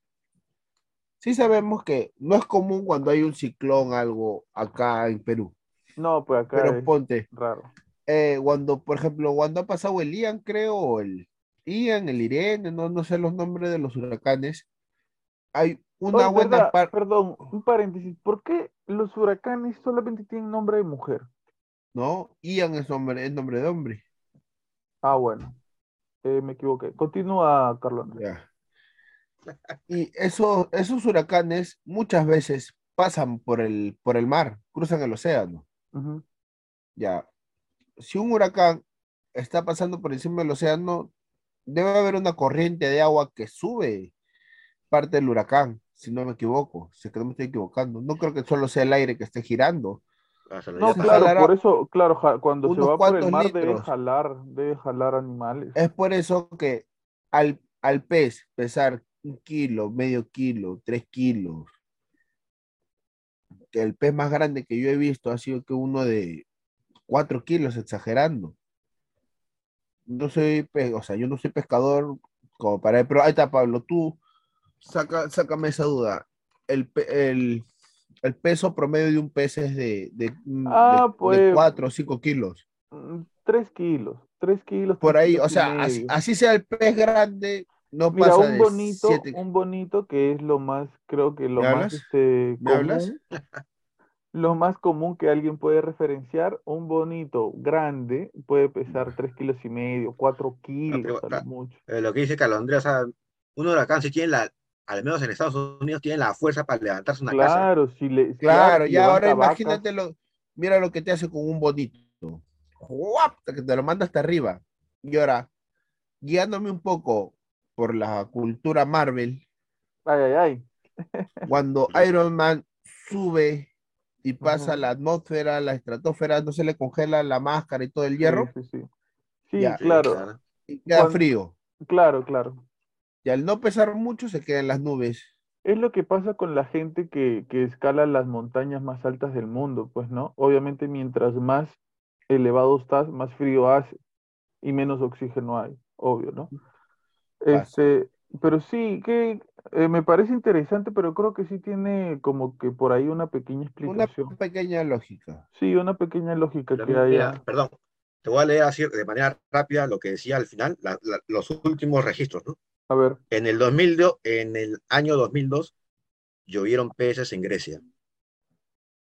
Sí sabemos que no es común cuando hay un ciclón, algo acá en Perú, No, pues acá pero es ponte, raro. eh, cuando, por ejemplo, cuando ha pasado el Ian, creo, o el Ian, el Irene, no, no sé los nombres de los huracanes, hay una Oye, buena parte, perdón, un paréntesis. ¿Por qué los huracanes solamente tienen nombre de mujer? ¿no? Ian es nombre, es nombre de hombre. Ah, bueno, eh, me equivoqué. Continúa, Carlos Andrés. Ya. Y esos, esos huracanes muchas veces pasan por el, por el mar, cruzan el océano. Ya. Si un huracán está pasando por encima del océano, debe haber una corriente de agua que sube parte del huracán, si no me equivoco, si es que no me estoy equivocando. No creo que solo sea el aire que esté girando. No, claro, por eso, claro, ja- cuando se va por el mar debe jalar, debe jalar animales. Es por eso que al, al pez pesar un kilo, medio kilo, tres kilos, que el pez más grande que yo he visto ha sido que uno de cuatro kilos, exagerando. No soy, o sea, yo no soy pescador como para, pero ahí está Pablo, tú saca, sácame esa duda. El, el, el peso promedio de un pez es de, de, de- Ah, de pues- cuatro o cinco kilos. Mm, Tres kilos, tres kilos. Por ahí, kilos o sea, así, así sea el pez grande, no Mira, pasa un de bonito, siete- un bonito que es lo más, creo que lo ¿Me más hablas? este, ¿Me hablas? Lo más común que alguien puede referenciar, un bonito grande puede pesar tres kilos y medio, cuatro kilos, pero, mucho. Eh, lo que dice Carlos Andrés, o sea, un huracán si tiene la, al menos en Estados Unidos, tiene la fuerza para levantarse una casa. Claro, si le, Claro, si ya ahora imagínate lo, mira lo que te hace con un bonito. ¡Guap! Que te lo manda hasta arriba. Y ahora, guiándome un poco por la cultura Marvel, ay, ay, ay. cuando Iron Man sube y pasa la atmósfera, la estratosfera, no se le congela la máscara y todo el hierro, sí, sí. Sí, claro, claro. y queda Cuando- frío. claro, claro. Y al no pesar mucho, se queda en las nubes. Es lo que pasa con la gente que, que escala las montañas más altas del mundo, pues, ¿no? Obviamente, mientras más elevado estás, más frío hace y menos oxígeno hay, obvio, ¿no? Este, pero sí, que eh, me parece interesante, pero creo que sí tiene como que por ahí una pequeña Una explicación. pequeña lógica. Sí, una pequeña lógica Pero que mira, haya. perdón, te voy a leer así de manera rápida lo que decía al final, la- la- los últimos registros, ¿no? A ver, En el 2002, en el año 2002, llovieron peces en Grecia.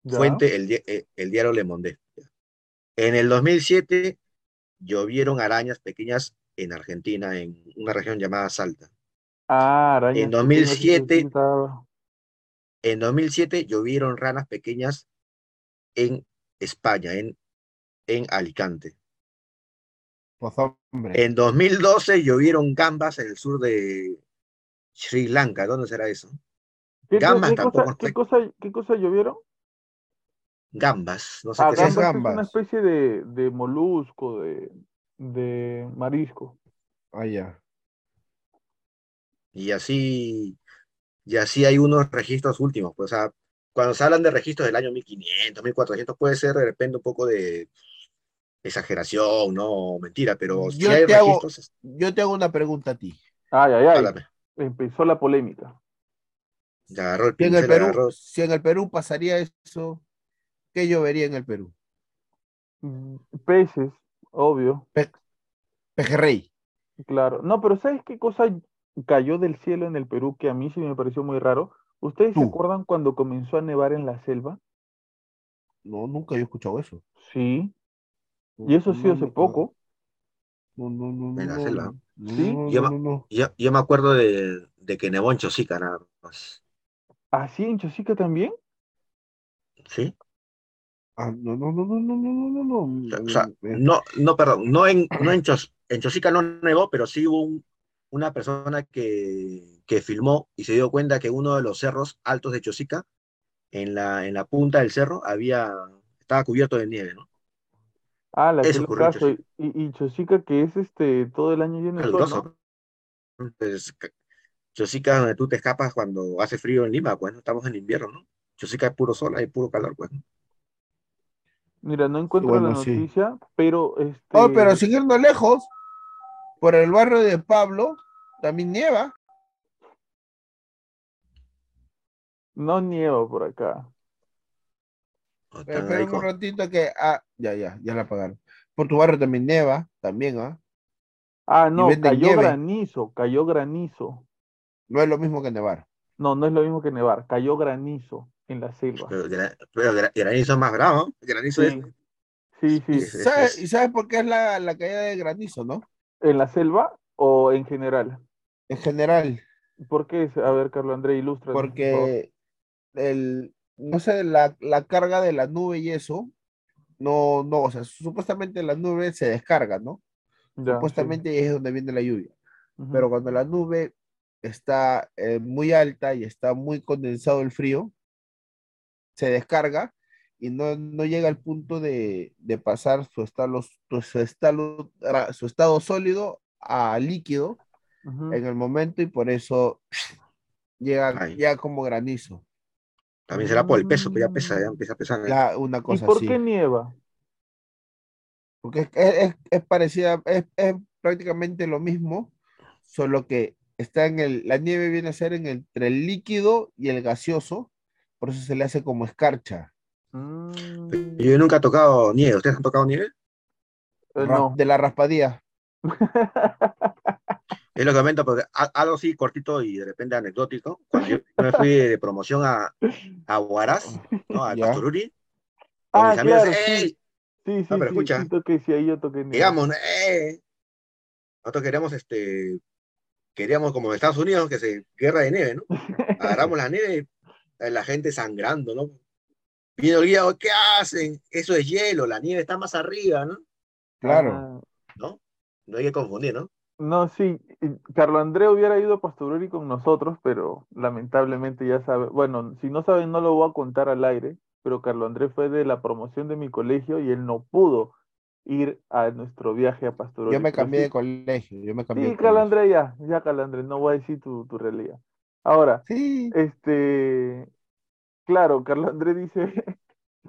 ya. Fuente, el, eh, el diario Le Monde. En el 2007, llovieron arañas pequeñas en Argentina, en una región llamada Salta. Ah, arañas En pequeñas, 2007 sí, estaba- En 2007, llovieron ranas pequeñas en España, en, en Alicante. Pues hombre. En 2012, llovieron gambas en el sur de Sri Lanka. ¿Dónde será eso? ¿Qué, co- Gambas qué tampoco cosa, qué cosa, qué cosa llovieron? Gambas, no sé Ah, qué ¿qué es gambas es una gambas? especie de, de molusco, de, de marisco. Ah, ya. Y así, y así hay unos registros últimos. Pues, o sea, cuando se hablan de registros del año 1500, 1400, puede ser de repente un poco de exageración, ¿no? Mentira, pero si Yo hay te hago- registros, Yo te hago una pregunta a ti. Ay, ay, ay. háblame. Empezó la polémica. Ya agarró el Si en el pincel, Perú, agarró- si en el Perú pasaría eso, ¿qué llovería en el Perú? Mm, Peces, obvio, Pejerrey. claro. No, pero ¿sabes qué cosa cayó del cielo en el Perú que a mí sí me pareció muy raro? ¿Ustedes se Tú. acuerdan cuando comenzó a nevar en la selva? No, nunca he escuchado eso. Sí, No, y eso sí no, hace poco. No, no, no, no. En la no, selva. no, Sí. no, Yo. Yo, yo me acuerdo de, de que nevó en Chosica nada más. ¿Así en Chosica también? ¿Sí? Ah, no, no, no, no, no, no, no, no, O sea, Eh, no, no, perdón, no en, no en, Chos- en Chosica no nevó, pero sí hubo un- una persona que, que filmó y se dio cuenta que uno de los cerros altos de Chosica, en la, en la punta del cerro, había, estaba cubierto de nieve, ¿no? Ah, la Eso en. Y, y Chosica que es este todo el año lleno de sol. Pues, Chosica, donde tú te escapas cuando hace frío en Lima, pues no estamos en invierno, ¿no? Chosica es puro sol, hay puro calor, pues. Mira, no encuentro bueno, la sí. noticia, pero este, Oh, pero irnos lejos, por el barrio de Pablo también nieva. no nieva por acá. Ahí espera un ratito que. Ah, ya, ya, ya la apagaron. Por tu barrio también nieva, también, ¿ah? Ah, no, cayó nieve. granizo, cayó granizo. No es lo mismo que nevar. No, no es lo mismo que nevar, cayó granizo en la selva. Pero, gra- pero gra- granizo es más bravo, ¿no? granizo Sí, es... sí, ¿Y sí. es- sabes, es- y sabes por qué es la, la caída de granizo, no? ¿En la selva o en general? En general, ¿Por qué? A ver, Carlos André, ilustra. porque el, no sé, la, la carga de la nube y eso, no, no, o sea, supuestamente la nube se descarga, ¿no? Supuestamente es donde viene la lluvia. Pero cuando la nube está eh, muy alta y está muy condensado el frío, se descarga y no, no llega al punto de, de pasar su estado, su, estado, su estado sólido a líquido en el momento y por eso llega, Ay. llega como granizo. También será por el peso, pues ya pesa, ya empieza a pesar. ¿eh? Ya una ¿Y cosa por así. qué nieva? Porque es, es- es- es parecida, es, es prácticamente lo mismo, solo que está en el, la nieve viene a ser en el- entre el líquido y el gaseoso, por eso se le hace como escarcha. Mm, Yo nunca he tocado nieve, ¿ustedes han tocado nieve? eh, no. De la raspadilla. Es lo que comento, porque a- algo así cortito y de repente anecdótico. Cuando yo me fui de promoción a, a Huaraz, ¿no? Ya. Pastoruri, con Ah, mis amigos, claro, ¡ey! sí. Sí, sí, pero sí, escucha. sí toqué, sí, ahí yo toqué nieve. Digamos, ¡eh! Nosotros queríamos, este, queríamos como Estados Unidos, que se guerra de nieve, ¿no? Agarramos la nieve, la gente sangrando, ¿no? El guía, ¿qué hacen? Eso es hielo, la nieve está más arriba, ¿no? Claro. ¿No? No hay que confundir, ¿no? No, sí, y Carlo André hubiera ido a Pastoruri con nosotros, pero lamentablemente ya sabe, bueno, si no saben no lo voy a contar al aire, pero Carlo André fue de la promoción de mi colegio y él no pudo ir a nuestro viaje a Pastoruri. Yo me cambié de colegio. Yo me cambié Sí, de Carlo colegio. André ya, ya Carlo André, no voy a decir tu, tu realidad. Ahora, Sí. este, claro, Carlos André dice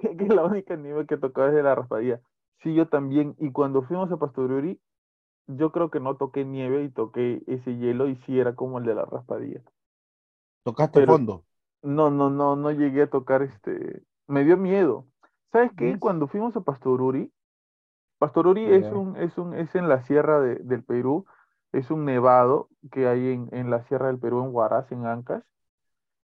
que la única nieve que tocaba es de la raspadilla. Sí, yo también. Y cuando fuimos a Pastoruri, yo creo que no toqué nieve y toqué ese hielo y sí era como el de la raspadilla. Tocaste pero- fondo. No, no, no, no llegué a tocar este. Me dio miedo. ¿Sabes qué? Cuando fuimos a Pastoruri, Pastoruri es un, es un, es en la sierra de- del Perú, es un nevado que hay en, en la sierra del Perú, en Huaraz, en Ancash.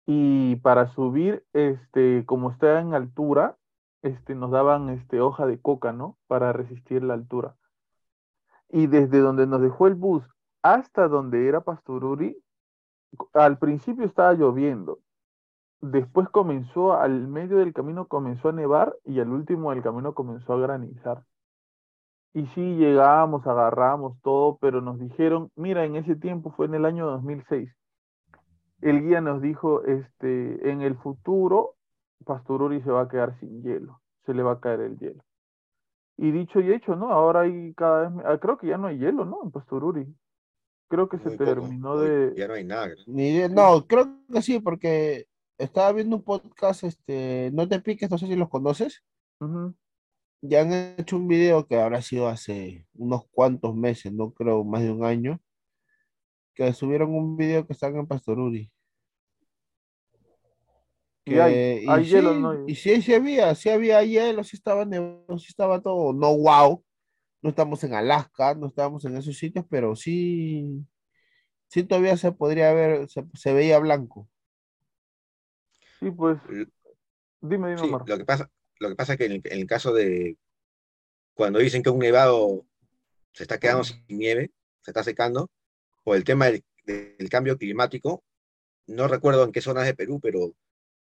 Y para subir, este, como está en altura, este, nos daban este, hoja de coca, ¿no? Para resistir la altura. Y desde donde nos dejó el bus hasta donde era Pastoruri, al principio estaba lloviendo. Después comenzó, al medio del camino comenzó a nevar y al último del camino comenzó a granizar. Y sí, llegamos, agarramos todo, pero nos dijeron, mira, en ese tiempo fue en el año 2006. El guía nos dijo, este, en el futuro, Pastoruri se va a quedar sin hielo, se le va a caer el hielo. Y dicho y hecho, ¿no? Ahora hay cada vez, ah, creo que ya no hay hielo, ¿no? En Pastoruri. Creo que se poco. terminó de... Ya no hay nada. Ni No, creo que sí, porque estaba viendo un podcast, este, No te piques, no sé si los conoces. Ya han hecho un video que habrá sido hace unos cuantos meses, no creo más de un año, que subieron un video que están en Pastoruri. Y hay- Que- hay hielo, sí, ¿no? y sí, sí había, sí había hielo, sí estaba nevado, sí estaba todo, no wow, no estamos en Alaska, no estábamos en esos sitios, pero sí, sí todavía se podría ver, se, se veía blanco. Sí, pues, dime, dime, Sí, Omar. lo que pasa, lo que pasa es que en el, en el caso de cuando dicen que un nevado se está quedando sin nieve, se está secando, por el tema del, del cambio climático, no recuerdo en qué zonas de Perú, pero o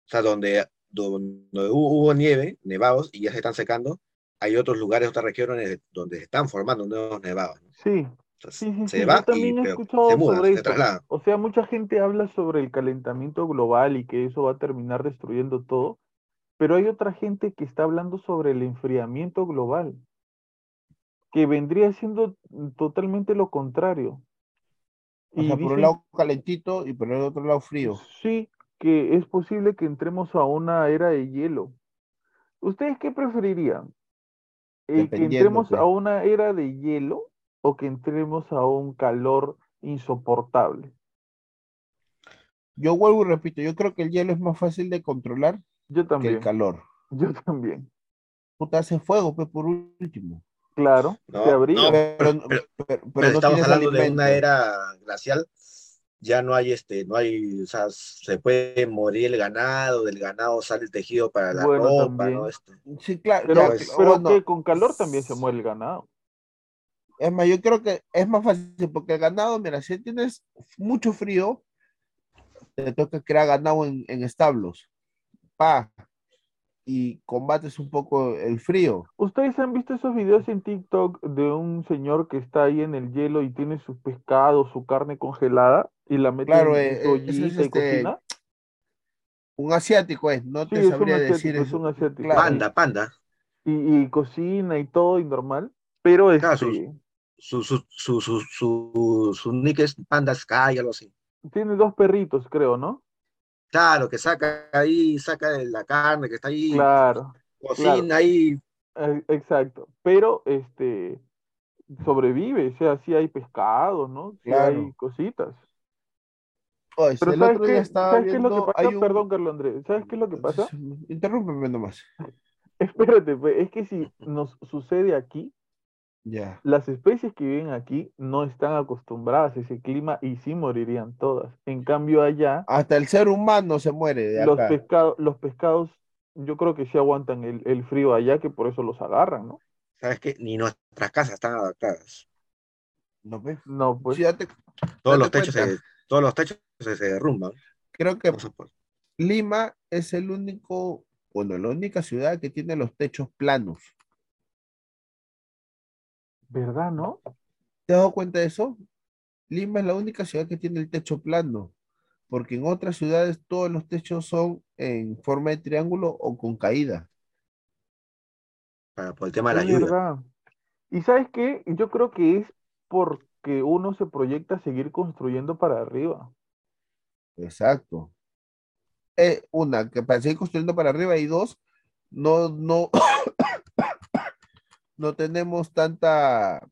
sea, donde, donde hubo, hubo nieve, nevados, y ya se están secando, hay otros lugares, otras regiones donde se están formando nuevos nevados. ¿no? Sí, Entonces, sí, sí, se sí, yo va y también he pero escuchado se muda, sobre se traslada. O sea, mucha gente habla sobre el calentamiento global y que eso va a terminar destruyendo todo, pero hay otra gente que está hablando sobre el enfriamiento global, que vendría siendo totalmente lo contrario. O Y sea, por un lado calentito y por el otro lado frío. Sí, que es posible que entremos a una era de hielo. ¿Ustedes qué preferirían? Eh, ¿que entremos pues. a una era de hielo o que entremos a un calor insoportable? Yo vuelvo y repito, yo creo que el hielo es más fácil de controlar Yo que el también, calor. yo también. Puta, hace fuego, pues, por último. Claro, No, te abriga. no, Pero, pero- pero, pero- pero Pero no estamos hablando de una era glacial, ya no hay este, no hay, o sea, se puede morir el ganado, del ganado sale el tejido para la Bueno, ropa, también. ¿no? Este, Sí, claro. Pero, pues, que con calor también se muere el ganado. Es más, yo creo que es más fácil porque el ganado, mira, si tienes mucho frío, te toca crear ganado en, en establos. Pa. Y combates un poco el frío. ¿Ustedes han visto esos videos en TikTok de un señor que está ahí en el hielo y tiene su pescado, su carne congelada y la mete Claro, en eh, su eh, ese es y este, cocina? Un asiático es, no Sí, te es un sabría asiático, decir es eso. un asiático. Claro. Panda, panda, Y, y cocina y todo y normal, pero Claro, este, su, su, su, su, su, su nick es Panda Sky, algo así. tiene dos perritos, creo, ¿no? Claro, que saca ahí, saca la carne que está ahí, Claro, cocina ahí, eh, exacto. Pero este sobrevive, o sea, sí hay pescado, ¿no? Sí hay cositas. Oye, Pero el ¿sabes otro qué, día estaba ¿sabes qué es lo que pasa? un- Perdón, Carlos Andrés, ¿sabes qué es lo que pasa? Interrúmpeme nomás. Espérate, pues, es que si nos sucede aquí, Las especies que viven aquí no están acostumbradas a ese clima y sí morirían todas. En cambio allá, Hasta el ser humano se muere de los acá. pescados, los pescados, yo creo que sí aguantan el, el frío allá, que por eso los agarran, ¿no? ¿sabes qué? Ni nuestras casas están adaptadas. No, pues. No, pues, Sí, date- Todos Date los techos se, todos los techos se, se derrumban. creo que Lima es el único, bueno, la única ciudad que tiene los techos planos. ¿Verdad, no? ¿Te has dado cuenta de eso? Lima es la única ciudad que tiene el techo plano, porque en otras ciudades todos los techos son en forma de triángulo o con caída. para, por el tema de la Es lluvia. verdad. ¿Y sabes qué? Yo creo que es porque uno se proyecta a seguir construyendo para arriba. Exacto. Eh, una, que para seguir construyendo para arriba y dos, no, no, no tenemos tanta,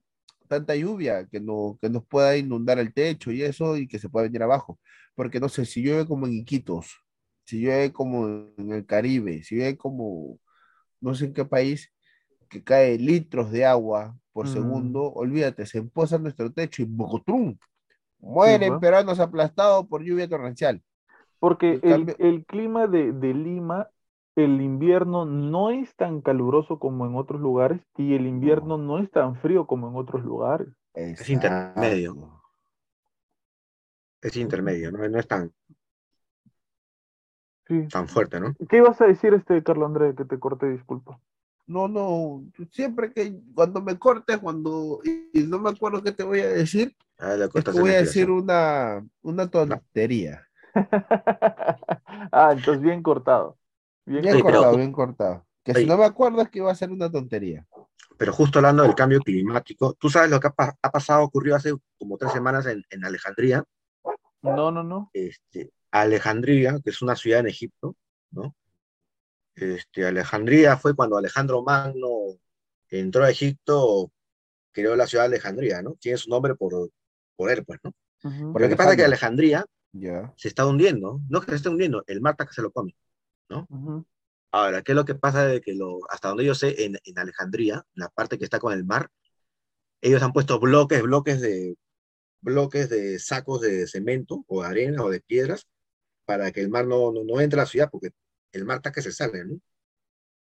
tanta lluvia que, no, que nos pueda inundar el techo y eso y que se pueda venir abajo. Porque no sé, si llueve como en Iquitos, si llueve como en el Caribe, si llueve como no sé en qué país, que cae litros de agua por Mm. segundo, olvídate, se empoza nuestro techo y ¡bocotrum! Mueren pues. peruanos aplastados por lluvia torrencial. Porque el, cambio- el clima de, de Lima, el invierno no es tan caluroso como en otros lugares y el invierno no es tan frío como en otros lugares. Es intermedio. Es intermedio, ¿no? No es tan, Sí. tan fuerte, ¿no? ¿Qué ibas a decir, este Carlos Andrés, que te corté, disculpa? No, no, siempre que cuando me cortes, cuando y no me acuerdo qué te voy a decir, Ah, es que voy a decir una, una tontería. Ah, entonces bien cortado. Bien pero- cortado, bien cortado. Que si no me acuerdo es que iba a ser una tontería. Pero justo hablando del cambio climático, tú sabes lo que ha, pa- ha pasado, ocurrió hace como tres semanas en, en Alejandría. No, no, no. Este, Alejandría, que es una ciudad en Egipto, ¿no? Este, Alejandría fue cuando Alejandro Magno entró a Egipto, creó la ciudad de Alejandría, ¿no? Tiene su nombre por, por él, pues, ¿no? Por Lo que pasa es que. Alejandría Ya. se está hundiendo, no que se esté hundiendo, el mar está que se lo come. Ujú. Ahora, ¿qué es lo que pasa de que lo, hasta donde yo sé, en, en Alejandría, la parte que está con el mar, ellos han puesto bloques, bloques de, bloques de sacos de cemento o de arena o de piedras para que el mar no, no, no entre a la ciudad, porque el mar está que se sale, ¿no?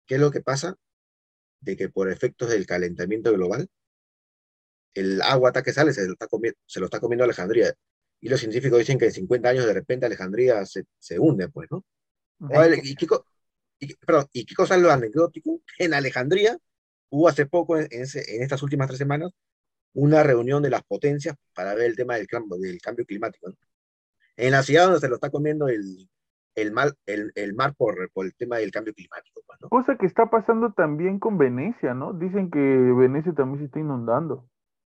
¿Qué es lo que pasa? De que por efectos del calentamiento global, el agua está que sale, se lo está comiendo, se lo está comiendo Alejandría. Y los científicos dicen que en 50 años de repente Alejandría se, se hunde, pues, ¿no? Oye, ¿y qué, y perdón, ¿y qué cosa es lo anecdótico? En Alejandría hubo hace poco, en, en ese- en estas últimas tres semanas, una reunión de las potencias para ver el tema del cambio, del cambio climático. ¿no? En la ciudad donde se lo está comiendo el, el, mal, el, el mar por, por el tema del cambio climático. pues, ¿no? Cosa que está pasando también con Venecia, ¿no? Dicen que Venecia también se está inundando.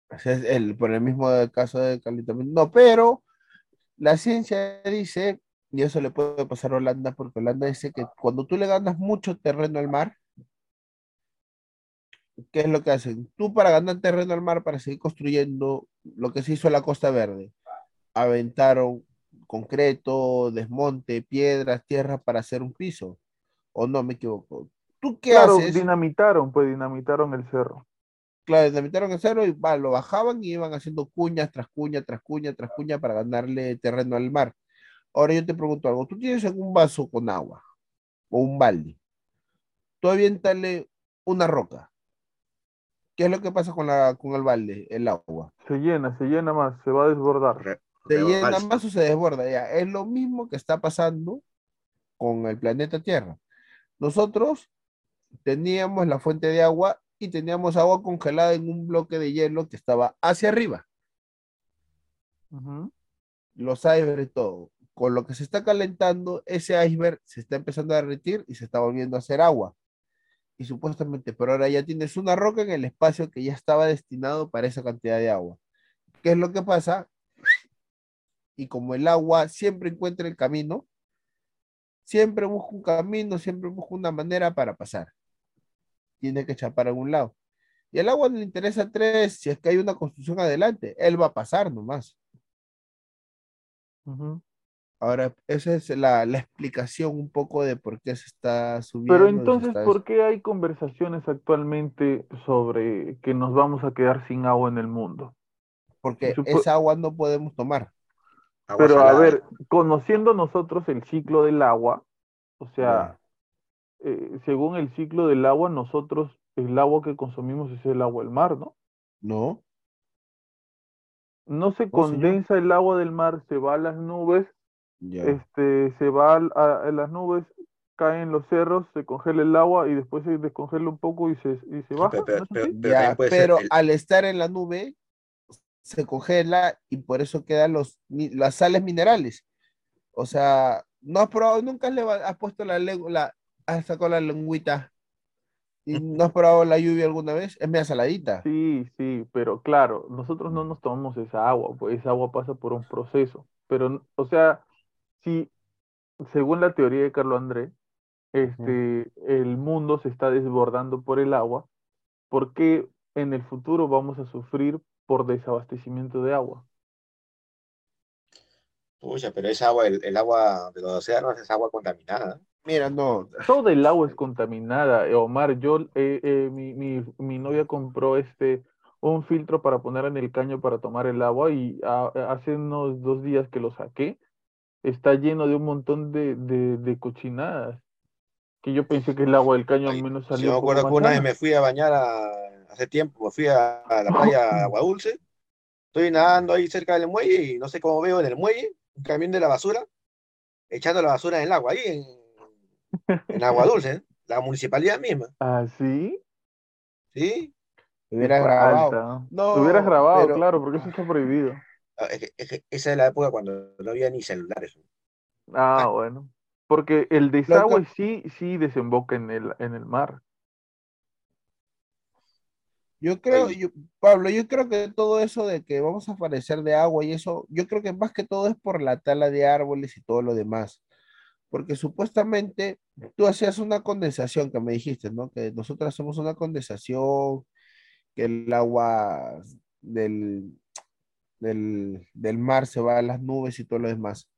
Es el, por el mismo caso de calentamiento. No, pero la ciencia dice, y eso le puede pasar a Holanda, porque Holanda dice que cuando tú le ganas mucho terreno al mar, ¿qué es lo que hacen? Tú para ganar terreno al mar, para seguir construyendo lo que se hizo en la Costa Verde, aventaron concreto, desmonte, piedras, tierra para hacer un piso. ¿O no me equivoco? ¿Tú qué Claro, haces? dinamitaron, pues dinamitaron el cerro. Claro, dinamitaron el cerro y va, lo bajaban y iban haciendo cuñas tras cuña, tras cuña, tras cuña para ganarle terreno al mar. Ahora yo te pregunto algo, tú tienes algún vaso con agua o un balde, tú aviéntale una roca. ¿Qué es lo que pasa con, la, con el balde, el agua? Se llena, se llena más, se va a desbordar. Re- ¿Se llena más o se desborda? Ya, es lo mismo que está pasando con el planeta Tierra. Nosotros teníamos la fuente de agua y teníamos agua congelada en un bloque de hielo que estaba hacia arriba. Ujú. los icebergs, todo. Con lo que se está calentando, ese iceberg se está empezando a derretir y se está volviendo a hacer agua. Y supuestamente, pero ahora ya tienes una roca en el espacio que ya estaba destinado para esa cantidad de agua. ¿Qué es lo que pasa? Y como el agua siempre encuentra el camino, siempre busca un camino, siempre busca una manera para pasar. Tiene que chapar a algún lado. Y al agua no le interesa tres, si es que hay una construcción adelante, él va a pasar nomás. Ahora, esa es la, la explicación un poco de por qué se está subiendo. Pero entonces, está- ¿por qué hay conversaciones actualmente sobre que nos vamos a quedar sin agua en el mundo? Porque supo- esa agua no podemos tomar. Agua Pero a ver, conociendo nosotros el ciclo del agua, o sea, eh, según el ciclo del agua, nosotros, el agua que consumimos es el agua del mar, ¿no? No, No se No, señor. condensa el agua del mar, se va a las nubes, ya. este, se va a, a las nubes, cae en los cerros, se congela el agua y después se descongela un poco y se, y se baja, pero- ¿no pero- pero Ya, pero el- al estar en la nube se congela y por eso quedan los, las sales minerales. O sea, no has probado, nunca le has puesto la lengua, la, has sacado la lengüita y no has probado la lluvia alguna vez, es media saladita. Sí, sí, pero claro, nosotros no nos tomamos esa agua, pues esa agua pasa por un proceso. Pero, o sea, si según la teoría de Carlo André, este, el mundo se está desbordando por el agua, ¿por qué en el futuro vamos a sufrir por desabastecimiento de agua? Pucha, pero esa agua, el, el agua de los océanos es agua contaminada. Mira, no, Todo el agua es contaminada, eh, Omar. Yo, eh, eh, mi, mi, mi novia compró este un filtro para poner en el caño para tomar el agua y ah, hace unos dos días que lo saqué, está lleno de un montón de, de, de cochinadas. Que yo pensé que el agua del caño al menos Yo salía me acuerdo que una vez me fui a bañar a- hace tiempo, me fui a, a la playa Agua Dulce. Estoy nadando ahí cerca del muelle y no sé cómo veo en el muelle un camión de la basura echando la basura en el agua, ahí en, en Agua Dulce, ¿eh? la municipalidad misma. ¿Ah, sí? ¿Sí? me hubiera Qué grabado. No, hubieras grabado, pero- claro, porque eso está prohibido. Ah, es esa es la época cuando no había ni celulares. Ah, bueno. Porque el desagüe sí, sí desemboca en el, en el mar. Yo creo, yo- Pablo, yo creo que todo eso de que vamos a aparecer de agua y eso, yo creo que más que todo es por la tala de árboles y todo lo demás. Porque supuestamente tú hacías una condensación que me dijiste, ¿no? Que nosotros hacemos una condensación, que el agua del, del, del mar se va a las nubes y todo lo demás.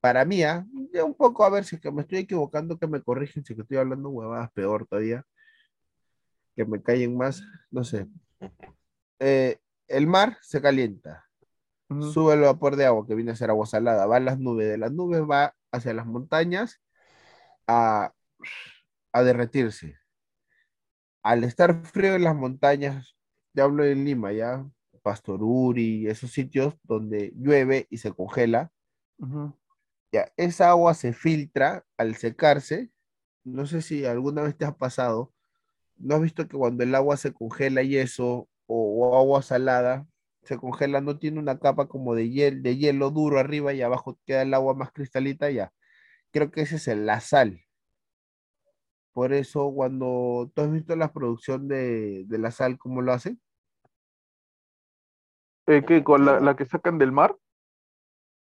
Para mí. Ya un poco, a ver si es que me estoy equivocando, que me corrigen, si es que estoy hablando huevadas, peor todavía, que me callen más, no sé. Eh, el mar se calienta, Ujú. sube el vapor de agua que viene a ser agua salada, va a las nubes, de las nubes va hacia las montañas a, a derretirse. Al estar frío en las montañas, ya hablo en Lima, ya, Pastoruri, esos sitios donde llueve y se congela, ya, esa agua se filtra al secarse. No sé si alguna vez te ha pasado, ¿no has visto que cuando el agua se congela y eso, o, o agua salada, se congela, no tiene una capa como de hielo, de hielo duro arriba y abajo queda el agua más cristalita ya? Creo que ese es el- la sal. Por eso cuando tú has visto la producción de, de la sal, ¿cómo lo hacen? Eh, ¿qué? ¿Con la, la que sacan del mar?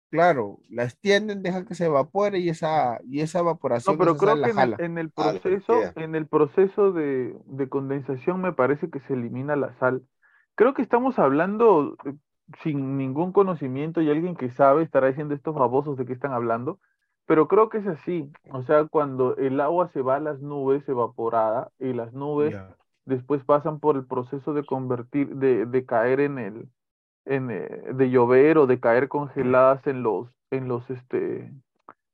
Claro, la extienden, dejan que se evapore y esa, y esa evaporación No, pero creo que en el, jala. en el Ah, proceso, en el proceso de, de condensación me parece que se elimina la sal. Creo que estamos hablando eh, sin ningún conocimiento y alguien que sabe estará diciendo estos babosos de qué están hablando, pero creo que es así. O sea, cuando el agua se va a las nubes evaporada y las nubes después pasan por el proceso de convertir, de, de caer en el, en, eh, de llover o de caer congeladas en los, en los, este,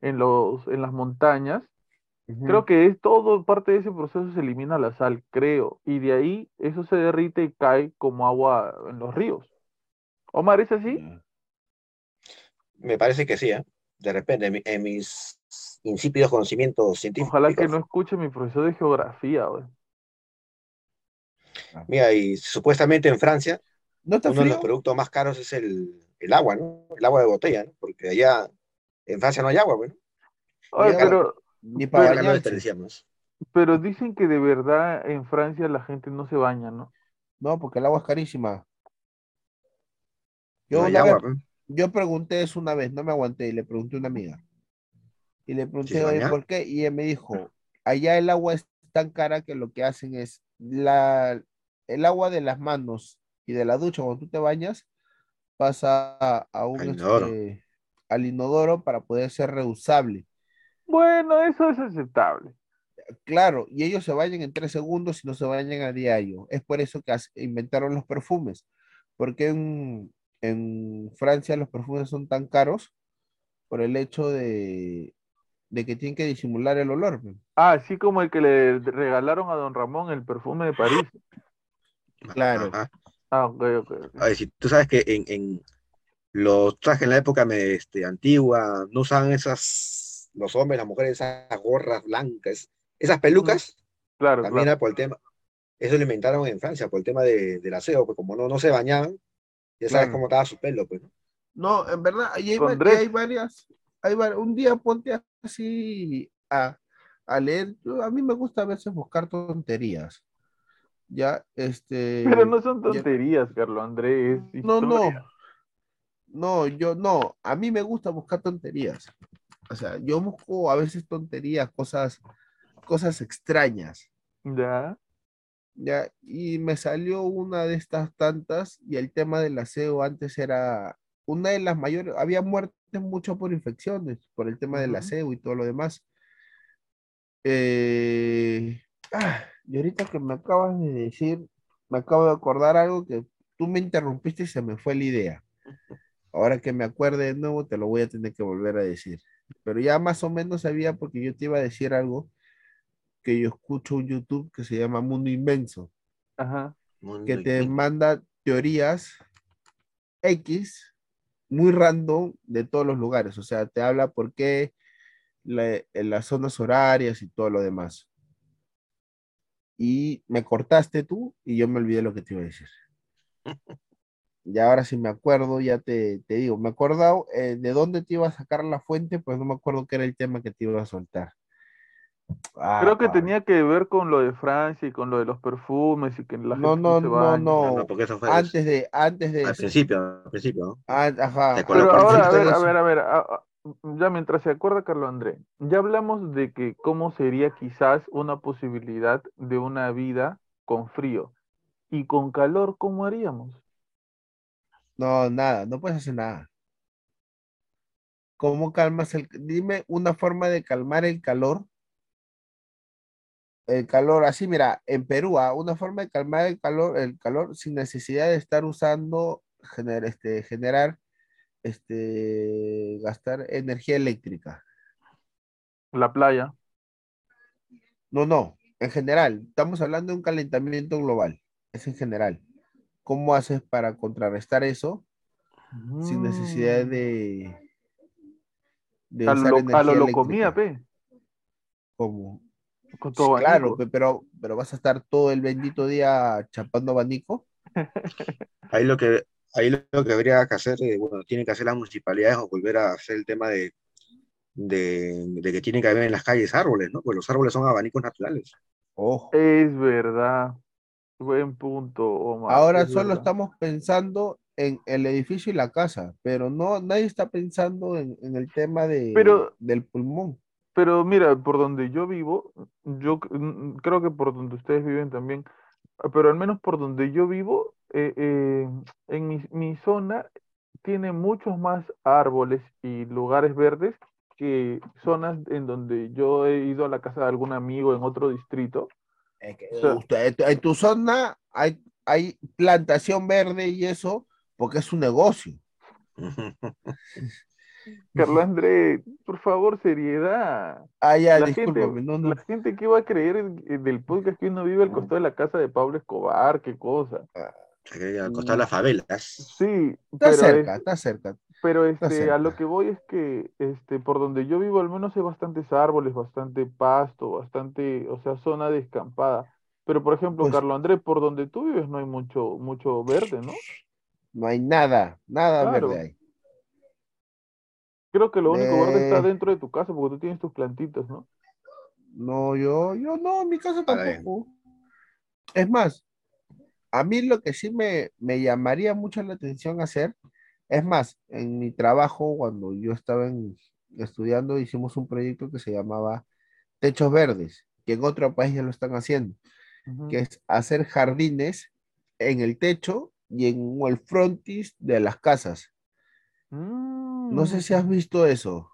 en los, en las montañas. Creo que es todo parte de ese proceso se elimina la sal, creo, y de ahí eso se derrite y cae como agua en los ríos. Omar, ¿es así? Ya. Me parece que sí, ¿eh? De repente, en, mi- en mis insípidos conocimientos científicos. Ojalá que no escuche mi profesor de geografía, güey. Mira, y supuestamente en Francia, ¿No está uno de los productos más caros es el, el agua, ¿no? El agua de botella, ¿no? Porque allá en Francia no hay agua, bueno. Pero, Ni para Pero- bañarse. desperdiciamos. pero dicen que de verdad en Francia la gente no se baña, ¿no? No, porque el agua es carísima. Yo No hay una agua, vez- pues. Yo pregunté eso una vez, no me aguanté, y le pregunté a una amiga. Y le pregunté, "Oye? ¿por qué? Y ella me dijo, allá el agua es tan cara que lo que hacen es la, el agua de las manos y de la ducha cuando tú te bañas pasa a, a un Al inodoro. este, al inodoro para poder ser reusable. Bueno, eso es aceptable. Claro, y ellos se bañan en tres segundos y no se bañan a diario. Es por eso que inventaron los perfumes, porque en, en Francia los perfumes son tan caros por el hecho de, de que tienen que disimular el olor. pues. Ah, así como el que le regalaron a don Ramón el perfume de París. Claro. Ajá. Ah, ok, ok. A ver, si tú sabes que en, en los trajes en la época me- este, antigua no usaban esas, los hombres, las mujeres, esas gorras blancas, esas pelucas, Claro, también claro. era por el tema, eso lo inventaron en Francia, por el tema de, del aseo, pues como no, no se bañaban, ya sabes Claro. cómo estaba su pelo, pues, ¿no? No, en verdad, ahí hay, hay varias, hay var- un día ponte así a, a leer. A mí me gusta a veces buscar tonterías. Ya, este. Pero no son ya- tonterías, Carlos Andrés. No, no. No, yo no. A mí me gusta buscar tonterías. O sea, yo busco a veces tonterías, cosas, cosas extrañas. Ya. Ya, y me salió una de estas tantas, y el tema del aseo antes era una de las mayores, había muertes mucho por infecciones, por el tema del aseo y todo lo demás. Eh, ah, y ahorita que me acabas de decir, me acabo de acordar algo que tú me interrumpiste y se me fue la idea. Ahora que me acuerde de nuevo, te lo voy a tener que volver a decir. Pero ya más o menos sabía porque yo te iba a decir algo que yo escucho en YouTube que se llama Mundo Inmenso Ajá. Mundo que te manda teorías X muy random de todos los lugares. O sea, te habla por qué la- en las zonas horarias y todo lo demás. Y me cortaste tú y yo me olvidé lo que te iba a decir. Y ahora si me acuerdo, ya te, te digo, me he acordado eh, de dónde te iba a sacar la fuente, pues no me acuerdo qué era el tema que te iba a soltar. Ah, Creo que Pablo. tenía que ver con lo de Francia y con lo de los perfumes y que la No, gente no, se no, baña. no. No, no, porque eso fue Antes de, antes de al principio, al principio, ¿no? Ah, ajá. ¿Te acuerdas Pero ahora, a ver, a ver, a ver, a- a- ya mientras se acuerda Carlos Andrés, ya hablamos de que cómo sería quizás una posibilidad de una vida con frío y con calor, ¿cómo haríamos? No, nada, no puedes hacer nada. ¿Cómo calmas el... Dime una forma de calmar el calor. El calor, así mira, en Perú, ah, una forma de calmar el calor, el calor sin necesidad de estar usando, gener- este, generar, este, gastar energía eléctrica. La playa. No, no, en general, estamos hablando de un calentamiento global, es en general. ¿Cómo haces para contrarrestar eso sin necesidad Mm. de, de A lo, usar lo- a energía lo, lo eléctrica? comía, pe, Como, con Sí, tu claro, pe- pero, pero vas a estar todo el bendito día chapando abanico. Ahí lo que, ahí lo que habría que hacer, eh, bueno, tienen que hacer las municipalidades o volver a hacer el tema de, de, de que tienen que haber en las calles árboles, ¿no? Pues los árboles son abanicos naturales. Ojo. Es verdad. Buen punto, Omar. Ahora es solo verdad. estamos pensando en el edificio y la casa, pero no, nadie está pensando en, en el tema de, Pero- del pulmón. Pero mira, por donde yo vivo, yo creo que por donde ustedes viven también, pero al menos por donde yo vivo, eh, eh, en mi, mi zona tiene muchos más árboles y lugares verdes que zonas en donde yo he ido a la casa de algún amigo en otro distrito. Es que O sea- usted- en tu zona hay, hay plantación verde y eso porque es un negocio. Carlos André, por favor, seriedad. Ah, ya, La gente, discúlpame, no, no. la gente que va a creer del podcast que uno vive al costado de la casa de Pablo Escobar, qué cosa. Aquí al costado de las favelas. Sí, Está pero es- cerca, está cerca. Pero Está este, a lo que voy es que este, por donde yo vivo al menos hay bastantes árboles, bastante pasto, bastante, o sea, zona descampada. Pero por ejemplo, Pues- Carlos Andrés, por donde tú vives no hay mucho, mucho verde, ¿no? No hay nada, nada Claro. verde ahí. Creo que lo único verde está Eh. dentro de tu casa porque tú tienes tus plantitas, ¿no? No, yo, yo no, en mi casa tampoco. Es más, a mí lo que sí me, me llamaría mucho la atención hacer, es más, en mi trabajo, cuando yo estaba en- estudiando, hicimos un proyecto que se llamaba Techos Verdes, que en otro país ya lo están haciendo, que es hacer jardines en el techo y en el frontis de las casas. No sé si has Mm, visto eso.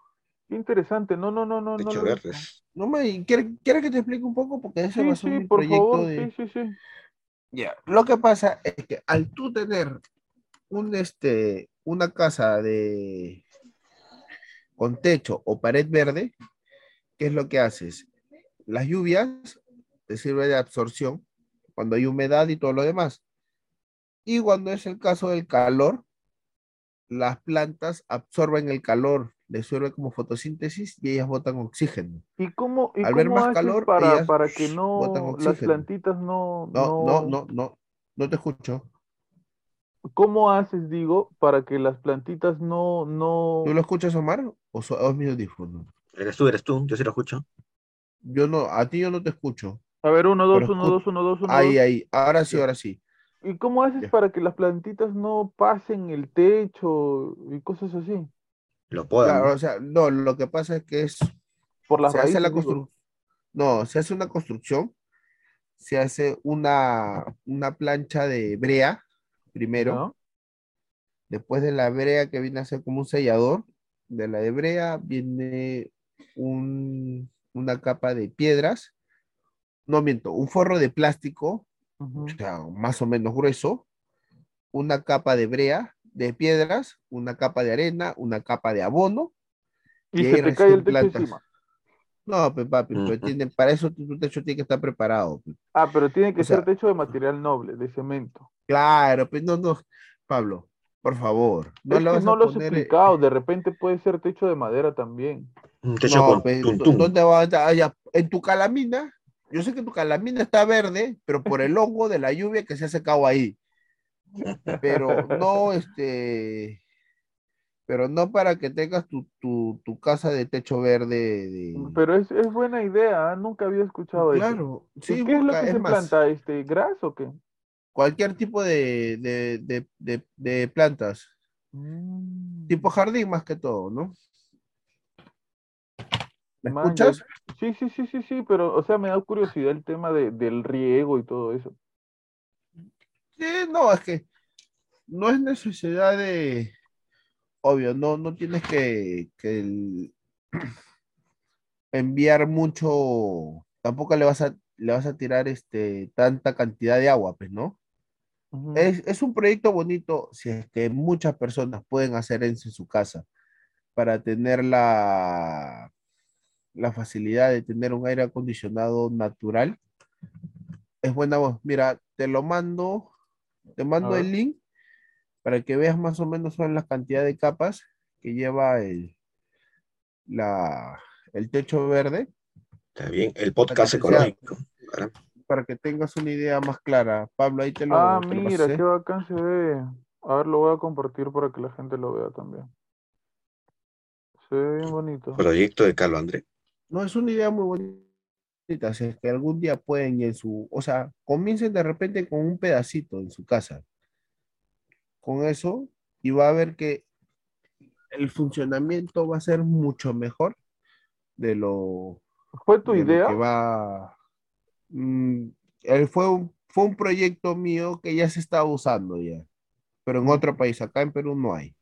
qué interesante. No, no, no, no, no Techo lo he visto. verdes. No me, ¿quieres, quieres que te explique un poco? Porque ese va a Sí, ser sí, mi por proyecto favor, de... sí, sí, sí. Ya, Lo que pasa es que al tú tener un, este, una casa de con techo o pared verde, ¿qué es lo que haces? Las lluvias te sirven de absorción cuando hay humedad y todo lo demás. Y cuando es el caso del calor, las plantas absorben el calor, les sirve como fotosíntesis y ellas botan oxígeno. ¿Y cómo, y Al ver cómo más haces calor, para, ellas para que botan no, las plantitas no, No, no, no, no, no te escucho. ¿Cómo haces, digo, para que las plantitas no, no... ¿Tú lo escuchas, Omar? ¿O, so- o es mi audífono? Eres tú, eres tú, yo sí lo escucho. Yo no, a ti yo no te escucho. A ver, uno, dos, Pero uno, escu- dos, uno, dos, uno, Ahí, dos. ahí, ahora sí, ahora sí. ¿Y cómo haces Ya. para que las plantitas no pasen el techo y cosas así? Lo podan. Claro, o sea, no, lo que pasa es que es, Por las se hace la construcción, no, se hace una construcción, se hace una, una plancha de brea primero, después de la brea que viene a ser como un sellador, de la de brea viene un- una capa de piedras, no miento, un forro de plástico Ujú. o sea, más o menos grueso, una capa de brea, de piedras, una capa de arena, una capa de abono. Y y se ahí te cae el techo encima. No, pues papi, pues, Ujú. tiene- para eso tu, tu techo tiene que estar preparado. pues. Ah, pero tiene que O sea- ser techo de material noble, de cemento. Claro, pues no, no, Pablo, por favor, no es le que no lo has poner. eh, explicado, de repente puede ser techo de madera también. Un techo no, con pues, tuntún. ¿dónde va a estar? Ya, En tu calamina, yo sé que tu calamina está verde, pero por el hongo de la lluvia que se ha secado ahí. Pero no, este, pero no para que tengas tu, tu, tu casa de techo verde. De... Pero es, es buena idea, ¿ah? Nunca había escuchado eso. Claro, ¿Y sí, qué es lo que es se más, planta? Este, ¿gras o qué? cualquier tipo de, de, de, de, de plantas, Mm, tipo jardín más que todo, ¿no? ¿Me man, ya- escuchas? Sí, sí, sí, sí, sí, pero, o sea, me da curiosidad el tema de, del riego y todo eso. Sí, no, es que no es necesidad de, obvio, no, no tienes que, que el- enviar mucho, tampoco le vas a, le vas a tirar este, tanta cantidad de agua, pues, ¿no? Es, es un proyecto bonito si es que muchas personas pueden hacer eso en su casa para tener la, la facilidad de tener un aire acondicionado natural. Es buena voz. Mira, te lo mando, te mando el link para que veas más o menos son la cantidad de capas que lleva el, la, el techo verde Está bien. El podcast que sea- ecológico. Para- que tengas una idea más clara. Pablo, ahí te lo, Ah, te mira, qué bacán se ve. A ver, lo voy a compartir para que la gente lo vea también. Se ve bien bonito. Proyecto de Carlos André. No, es una idea muy bonita. Si es que algún día pueden en su, o sea, comiencen de repente con un pedacito en su casa. con eso y va a ver que el funcionamiento va a ser mucho mejor de lo, ¿Fue tu idea? que va. Mm, él fue un, fue un proyecto mío que ya se está usando ya, pero en otro país, acá en Perú no hay.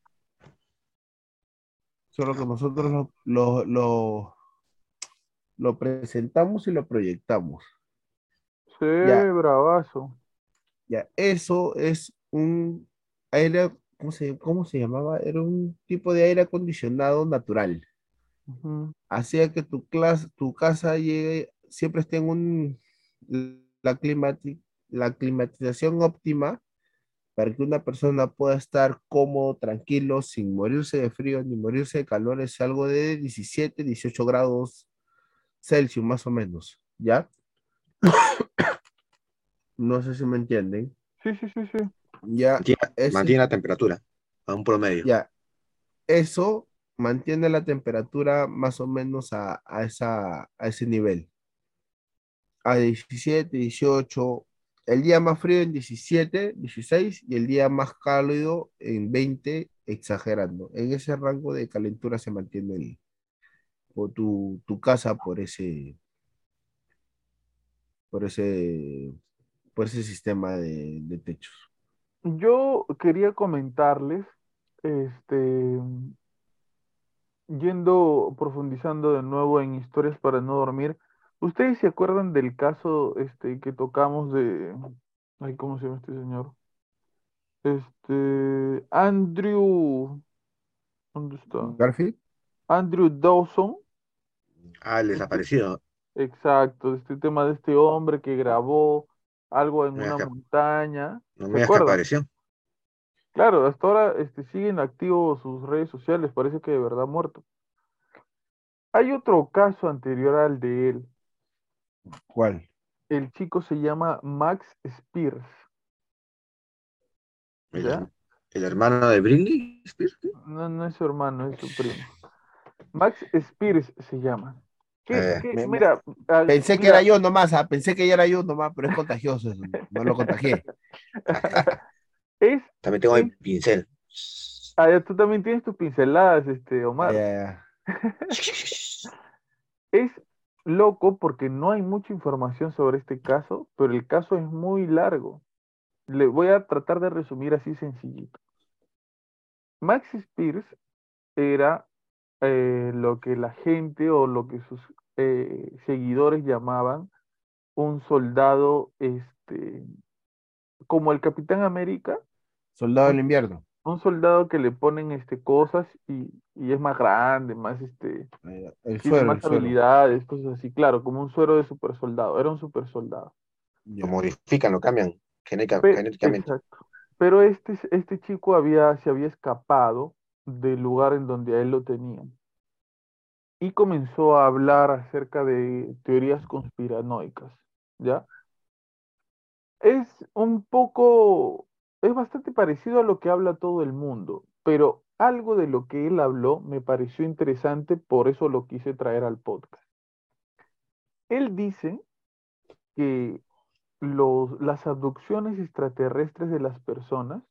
Solo que nosotros lo, lo, lo, lo presentamos y lo proyectamos. Sí, Ya. bravazo. Ya, eso es un aire, ¿cómo se, cómo se llamaba? Era un tipo de aire acondicionado natural. Hacía que tu clase, tu casa llegue, siempre esté en un, la climati- la climatización óptima para que una persona pueda estar cómodo, tranquilo, sin morirse de frío ni morirse de calor. Es algo de 17, 18 grados Celsius más o menos, ¿ya? No sé si me entienden. Sí, sí, sí, sí. Ya, Mantiene, ese- mantiene la temperatura a un promedio. Ya, eso mantiene la temperatura más o menos a, a esa, a ese nivel. A 17, 18, el día más frío en 17, 16 y el día más cálido en 20, exagerando. En ese rango de calentura se mantiene el- o tu, tu casa por ese, por ese, por ese sistema de, de techos. Yo quería comentarles, este, yendo, profundizando de nuevo en historias para no dormir. ¿Ustedes se acuerdan del caso, este, que tocamos de, ay, ¿cómo se llama este señor? Este, Andrew, ¿dónde está? Garfield, Andrew Dawson. Ah, el desaparecido. Exacto, este tema de este hombre que grabó algo en una montaña. No ¿Se me digas que acuerdan? apareció. Claro, hasta ahora este, siguen activos sus redes sociales, parece que de verdad ha muerto. Hay otro caso anterior al de él. ¿cuál? El chico se llama Max Spears. El, el hermano de Britney Spears. No, no es su hermano, es su primo. Max Spears se llama. ¿Qué- Eh, qué- me- me- mira, ah, Pensé que era yo nomás, ah, pensé que ya era yo nomás, pero es contagioso, eso, no lo contagié. es, También tengo el Sí. pincel. ah, ya, tú también tienes tus pinceladas, este, Omar. Es loco porque no hay mucha información sobre este caso, pero el caso es muy largo. Le voy a tratar de resumir así sencillito. Max Spears era eh, lo que la gente o lo que sus eh, seguidores llamaban un soldado, este, como el Capitán América, Soldado del invierno. un soldado que le ponen este, cosas y, y es más grande, más este, Eh, El suero, más el suero. habilidades, cosas así, claro, como un suero de super soldado, era un super soldado. Lo modifican, lo cambian genéticamente. exacto. Pero este, este chico había, se había escapado del lugar en donde a él lo tenían y comenzó a hablar acerca de teorías conspiranoicas, ¿ya? Es un poco, es bastante parecido a lo que habla todo el mundo, pero algo de lo que él habló me pareció interesante, por eso lo quise traer al podcast. Él dice que los, las abducciones extraterrestres de las personas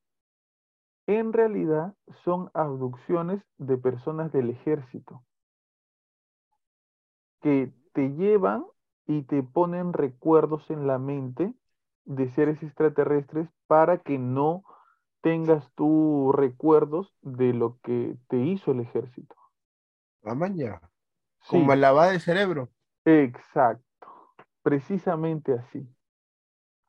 en realidad son abducciones de personas del ejército que te llevan y te ponen recuerdos en la mente de seres extraterrestres para que no tengas tú recuerdos de lo que te hizo el ejército. Man, ya. Sí, Como el lavado de cerebro. exacto, precisamente así.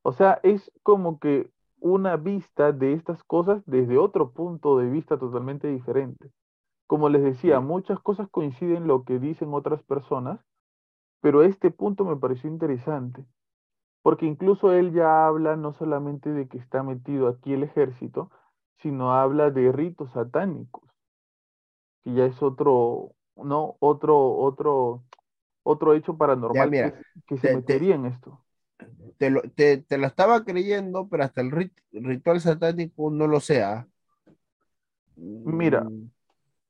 O sea, es como que una vista de estas cosas desde otro punto de vista totalmente diferente. Como les decía, muchas cosas coinciden lo que dicen otras personas, pero este punto me pareció interesante, porque incluso él ya habla no solamente de que está metido aquí el ejército, sino habla de ritos satánicos, que ya es otro, no, otro, otro, otro hecho paranormal mira, que, que se te- te- metería en esto. Te lo, te, te lo estaba creyendo, pero hasta el rit- ritual satánico no lo sea. Mira. Mm,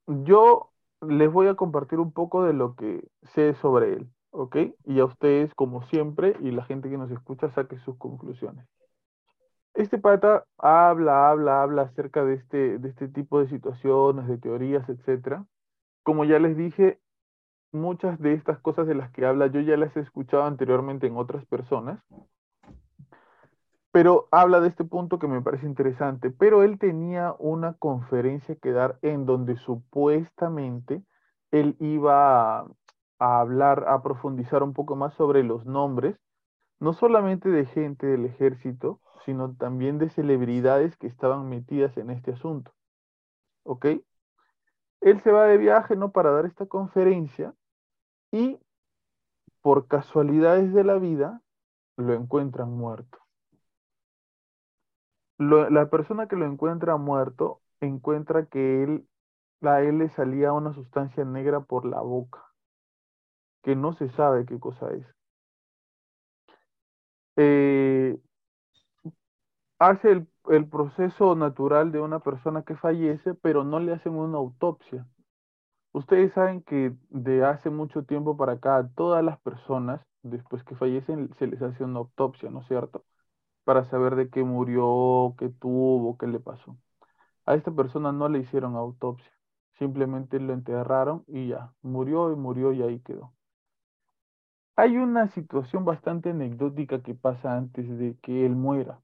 Yo les voy a compartir un poco de lo que sé sobre él, ¿ok? Y a ustedes, como siempre, y la gente que nos escucha, saque sus conclusiones. Este pata habla, habla, habla acerca de este, de este tipo de situaciones, de teorías, etcétera. Como ya les dije, muchas de estas cosas de las que habla yo ya las he escuchado anteriormente en otras personas, pero habla de este punto que me parece interesante. Pero él tenía una conferencia que dar en donde supuestamente él iba a, hablar, a profundizar un poco más sobre los nombres, no solamente de gente del ejército, sino también de celebridades que estaban metidas en este asunto. ¿Ok? Él se va de viaje, ¿no? Para dar esta conferencia y por casualidades de la vida lo encuentran muerto. La persona que lo encuentra muerto encuentra que él, a él le salía una sustancia negra por la boca, que no se sabe qué cosa es. Eh, hace el, el proceso natural de una persona que fallece, pero no le hacen una autopsia. Ustedes saben que de hace mucho tiempo para acá, todas las personas, después que fallecen, se les hace una autopsia, ¿no es cierto? Para saber de qué murió, qué tuvo, qué le pasó. A esta persona no le hicieron autopsia, simplemente lo enterraron y ya, murió y murió y ahí quedó. Hay una situación bastante anecdótica que pasa antes de que él muera.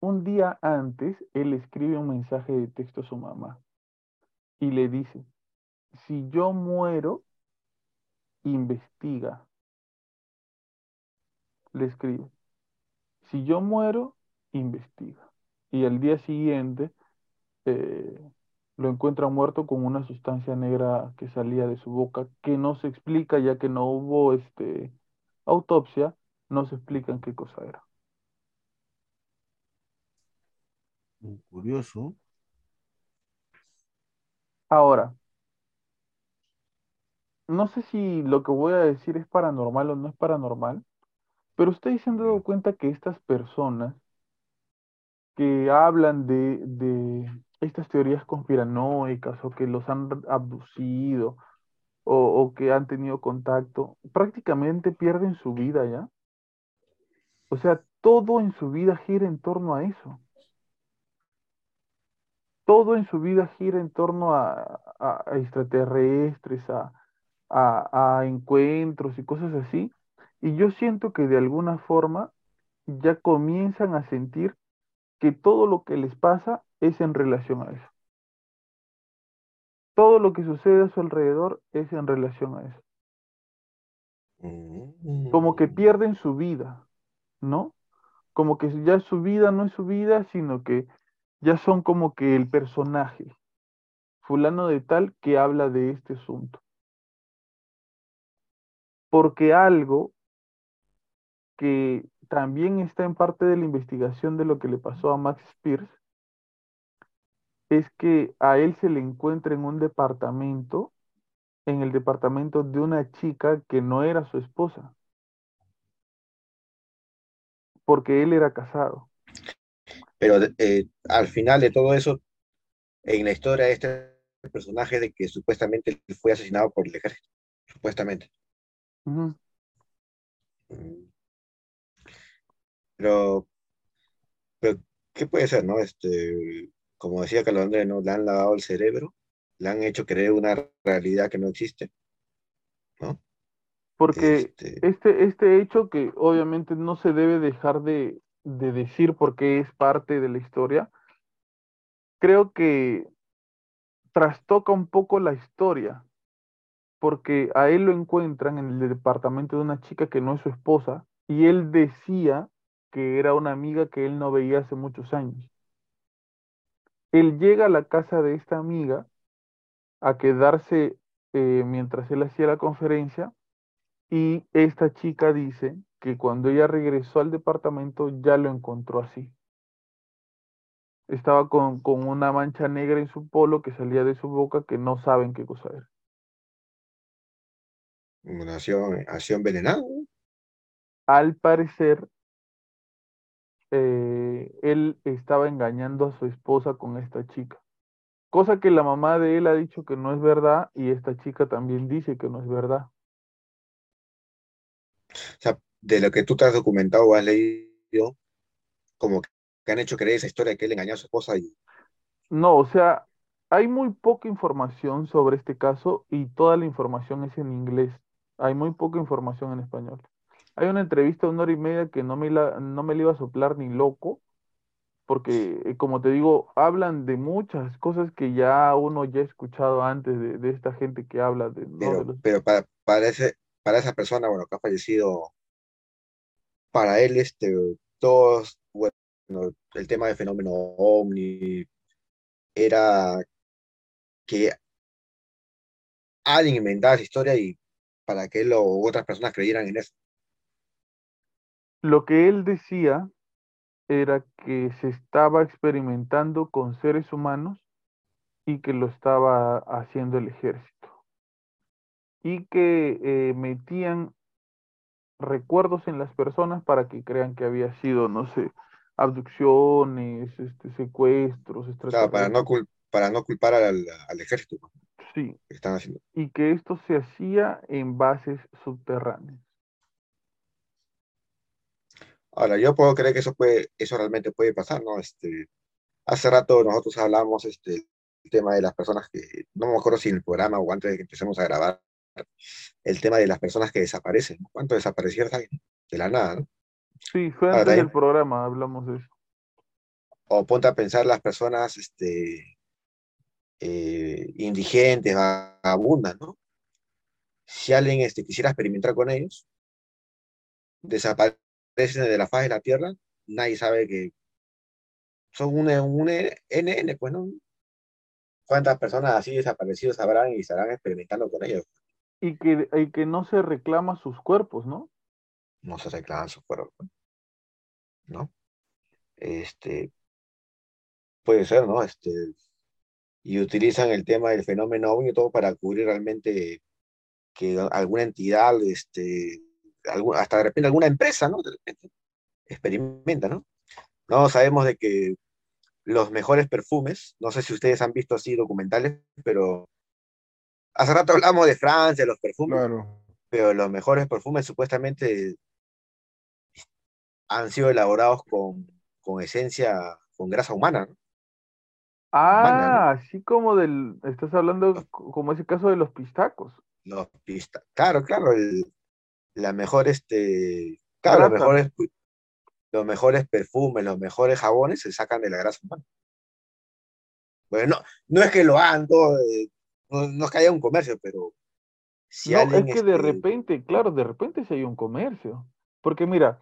Un día antes, él escribe un mensaje de texto a su mamá y le dice, si yo muero, investiga. Le escribe, si yo muero, investiga. Y al día siguiente eh, lo encuentra muerto con una sustancia negra que salía de su boca, que no se explica, ya que no hubo este, autopsia, no se explican qué cosa era. Mm, Curioso. Ahora, no sé si lo que voy a decir es paranormal o no es paranormal, pero ustedes se han dado cuenta que estas personas que hablan de, de estas teorías conspiranoicas o que los han abducido o, que han tenido contacto, prácticamente pierden su vida ya. O sea, todo en su vida gira en torno a eso. Todo en su vida gira en torno a, a- a extraterrestres, a, a encuentros y cosas así. Y yo siento que de alguna forma ya comienzan a sentir que todo lo que les pasa es en relación a eso. Todo lo que sucede a su alrededor es en relación a eso. Como que Mm. pierden su vida, ¿no? Como que ya su vida no es su vida, sino que ya son como que el personaje, fulano de tal que habla de este asunto. Porque algo que también está en parte de la investigación de lo que le pasó a Max Spears es que a él se le encuentra en un departamento, en el departamento de una chica que no era su esposa, porque él era casado. Pero eh, al final de todo eso, en la historia de este personaje de que supuestamente fue asesinado por el ejército, supuestamente. Mm. Pero, pero, ¿qué puede ser, no? Este, como decía Carlos Andrés, ¿no? Le han lavado el cerebro, le han hecho creer una realidad que no existe, ¿no? Porque Este, este, este hecho que obviamente no se debe dejar de, de decir porque es parte de la historia, creo que trastoca un poco la historia, porque a él lo encuentran en el departamento de una chica que no es su esposa, y él decía que era una amiga que él no veía hace muchos años. Él llega a la casa de esta amiga a quedarse eh, mientras él hacía la conferencia, y esta chica dice que cuando ella regresó al departamento ya lo encontró así. Estaba con, con una mancha negra en su polo que salía de su boca que no saben qué cosa era. Al parecer, eh, él estaba engañando a su esposa con esta chica. Cosa que la mamá de él ha dicho que no es verdad y esta chica también dice que no es verdad. O sea, de lo que tú te has documentado o has leído, como que han hecho creer esa historia de que él engañó a su esposa y No, o sea, hay muy poca información sobre este caso y toda la información es en inglés. Hay muy poca información en español. Hay una entrevista de una hora y media que no me la, no me la iba a soplar ni loco, porque eh, como te digo, hablan de muchas cosas que ya uno ya ha escuchado antes de, de esta gente que habla de, ¿no? de pero, los... pero para, para, ese, para esa persona, bueno, que ha fallecido, para él, este, todos, bueno, el tema del fenómeno ovni era que alguien inventaba esa historia y para que él o otras personas creyeran en eso. Lo que él decía era que se estaba experimentando con seres humanos y que lo estaba haciendo el ejército. Y que eh, metían recuerdos en las personas para que crean que había sido, no sé, abducciones, este, secuestros, Claro, para no, para culpar al, al ejército Sí, que están haciendo. y que esto se hacía en bases subterráneas. Ahora, yo puedo creer que eso puede, eso realmente puede pasar, ¿no? Este, hace rato nosotros hablamos este, el tema de las personas que, no me acuerdo si en el programa o antes de que empecemos a grabar, el tema de las personas que desaparecen, ¿no? ¿Cuántos desaparecieron? De la nada, ¿no? Sí, fue antes del programa, hablamos de eso. o ponte a pensar las personas este, eh, indigentes, vagabundas, ¿no? Si alguien este, quisiera experimentar con ellos, desaparecen de la faz de la tierra, nadie sabe que son un, un NN, pues, ¿no? ¿Cuántas personas así desaparecidos habrán y estarán experimentando con ellos? Y que, y que no se reclama sus cuerpos, ¿no? No se reclaman sus cuerpos, ¿no? Este, puede ser, ¿no? Este, y utilizan el tema del fenómeno ovni y todo para cubrir realmente que alguna entidad, este, hasta de repente alguna empresa, ¿no? De repente experimenta, ¿no? No sabemos de que los mejores perfumes, no sé si ustedes han visto así documentales, pero hace rato hablamos de Francia, los perfumes, Claro. pero los mejores perfumes supuestamente han sido elaborados con, con esencia, con grasa humana, ¿no? Humana, ¿no? Ah, así como del, estás hablando como ese caso de los pistacos. Los pista- claro, claro, el- la mejor, este, claro, los mejores, los mejores perfumes, los mejores jabones se sacan de la grasa humana. Bueno, no, no es que lo hagan todo, eh, no, no es que haya un comercio, pero si No, alguien, es que de este, repente, claro, de repente sí hay un comercio. Porque mira,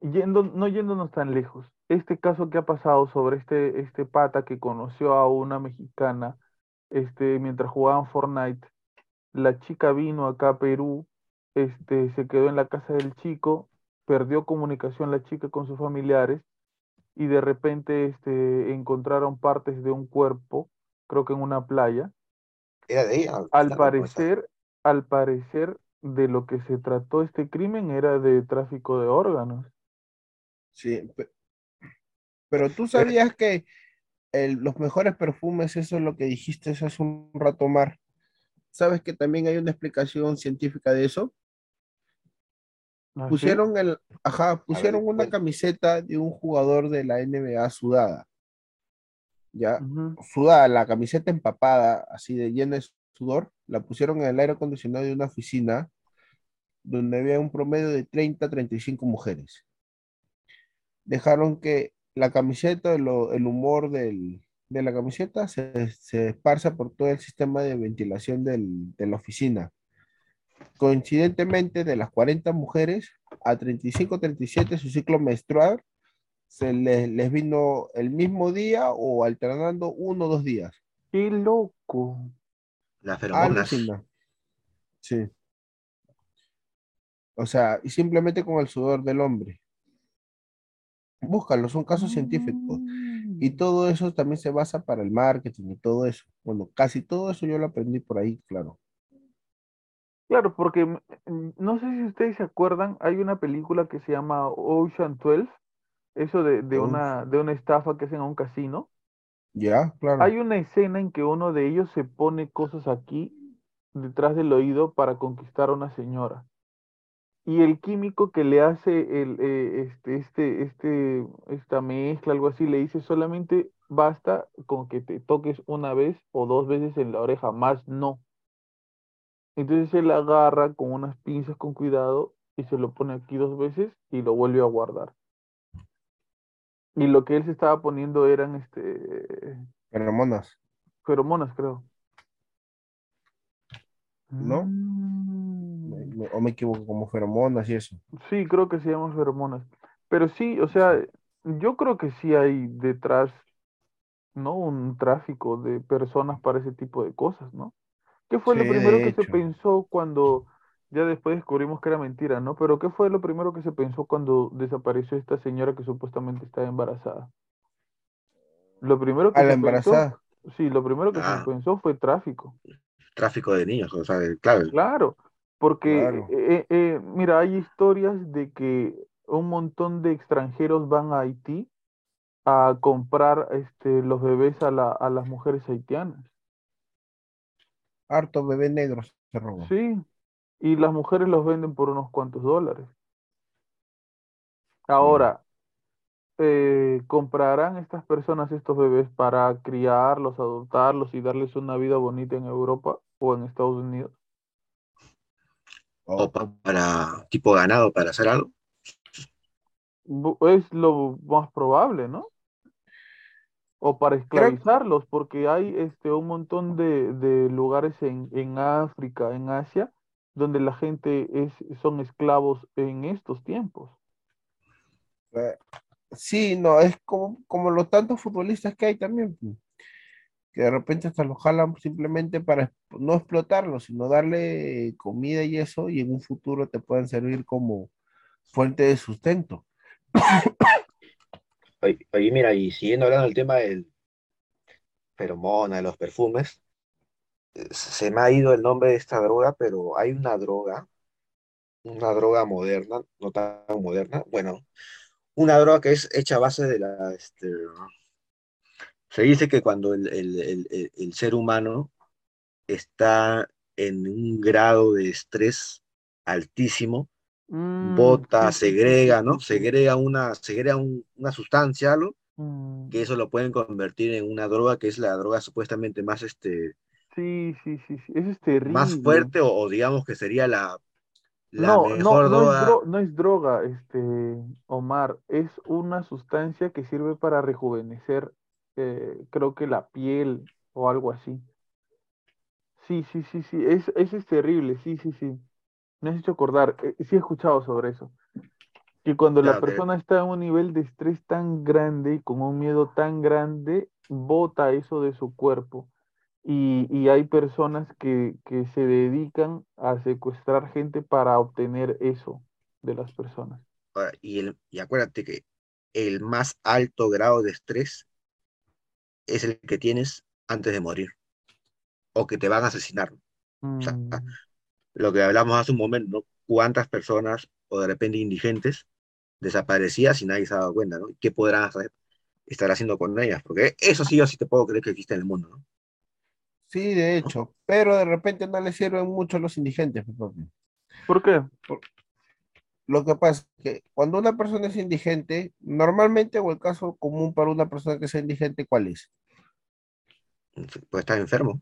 yendo, no yéndonos tan lejos, este caso que ha pasado sobre este, este pata que conoció a una mexicana, este, mientras jugaban Fortnite, la chica vino acá a Perú, este, se quedó en la casa del chico, perdió comunicación la chica con sus familiares y de repente este, encontraron partes de un cuerpo, creo que en una playa. era de ella, Al parecer, al parecer, de lo que se trató este crimen era de tráfico de órganos. Sí, pe- pero tú sabías que el- los mejores perfumes, eso es lo que dijiste hace un rato, Mar. ¿Sabes que también hay una explicación científica de eso? ¿Ah? Pusieron el, ajá, pusieron una camiseta de un jugador de la NBA sudada. Ya, sudada, la camiseta empapada, así de llena de sudor, la pusieron en el aire acondicionado de una oficina donde había un promedio de 30 a 35 mujeres. Dejaron que la camiseta, lo- el humor del- de la camiseta se, se esparza por todo el sistema de ventilación del- de la oficina. Coincidentemente, de las 40 mujeres, a 35 o 37 su ciclo menstrual se les, les vino el mismo día o alternando uno o dos días. ¡Qué loco! las feromonas. Sí. O sea, y simplemente con el sudor del hombre. Búscalo, son casos científicos. Y Mm. todo eso también se basa para el marketing y todo eso. Bueno, casi todo eso yo lo aprendí por ahí, claro. Claro, porque mm, mm, no sé si ustedes se acuerdan, hay una película que se llama Ocean 12, eso de, de una, de una estafa que hacen a un casino. Ya, claro. Hay una escena en que uno de ellos se pone cosas aquí detrás del oído para conquistar a una señora. y el químico que le hace el, eh, este, este, este, esta mezcla, algo así, le dice solamente basta con que te toques una vez o dos veces en la oreja, más no. Entonces él agarra con unas pinzas con cuidado y se lo pone aquí dos veces y lo vuelve a guardar. Y lo que él se estaba poniendo eran este Feromonas, feromonas, creo. ¿no? Mm. O me equivoco, como feromonas y eso. Sí, creo que se llaman feromonas. Pero sí, o sea, yo creo que sí hay detrás, ¿no? Un tráfico de personas para ese tipo de cosas, ¿no? ¿Qué fue lo primero que se pensó cuando ya después descubrimos que era mentira, ¿no? Pero ¿qué fue lo primero que se pensó cuando desapareció esta señora que supuestamente estaba embarazada? Lo primero que A la se pensó, embarazada. sí, lo primero que se Ah. pensó fue tráfico. Tráfico de niños, o sea, claro, Claro, porque Claro. eh, eh, mira, hay historias de que un montón de extranjeros van a Haití a comprar este, los bebés a, la, a las mujeres haitianas. Harto bebé negro se robó. Sí, y las mujeres los venden por unos cuantos dólares. Ahora, eh, ¿comprarán estas personas estos bebés para criarlos, adoptarlos y darles una vida bonita en Europa o en Estados Unidos? O- o pa- para tipo ganado para hacer algo. Es lo más probable, ¿no? O para esclavizarlos, porque hay este un montón de, de lugares en, en África, en Asia, donde la gente es, son esclavos en estos tiempos. eh, sí, no, es como, como los tantos futbolistas que hay también, pues, que de repente hasta los jalan simplemente para no explotarlos, sino darle comida y eso, y en un futuro te pueden servir como fuente de sustento. Oye, mira, y siguiendo hablando del tema del feromona, de los perfumes, eh, se me ha ido el nombre de esta droga, pero hay una droga, una droga moderna, no tan moderna, bueno, una droga que es hecha a base de la, este, se dice que cuando el- el- el ser humano está en un grado de estrés altísimo, Mm, bota, segrega, ¿no? Segrega una, segrega un- una sustancia, algo, Mm, que eso lo pueden convertir en una droga que es la droga supuestamente más, este, sí, sí, sí, sí. Eso es más terrible. fuerte o, o digamos que sería la, la No, no, mejor no es droga. dro- no es droga, este, Omar, es una sustancia que sirve para rejuvenecer, eh, creo que la piel o algo así. Sí, sí, sí, sí, es, eso es terrible, sí, sí, sí. Me has hecho acordar, eh, sí he escuchado sobre eso, que cuando la que- persona está en un nivel de estrés tan grande y con un miedo tan grande, bota eso de su cuerpo. Y, y hay personas que, que se dedican a secuestrar gente para obtener eso de las personas. Ahora, y, el, y acuérdate que el más alto grado de estrés es el que tienes antes de morir o que te van a asesinar. sea, Mm, Lo que hablamos hace un momento, ¿no? ¿Cuántas personas o de repente indigentes desaparecidas y nadie se ha dado cuenta, ¿no? ¿Qué podrán hacer- estar haciendo con ellas? Porque eso sí yo sí te puedo creer que existe en el mundo, ¿no? Sí, de hecho, pero de repente no les sirven mucho a los indigentes. pues. ¿Por qué? Lo que pasa es que cuando una persona es indigente, normalmente, o el caso común para una persona que sea indigente, ¿cuál es? Pues estás enfermo.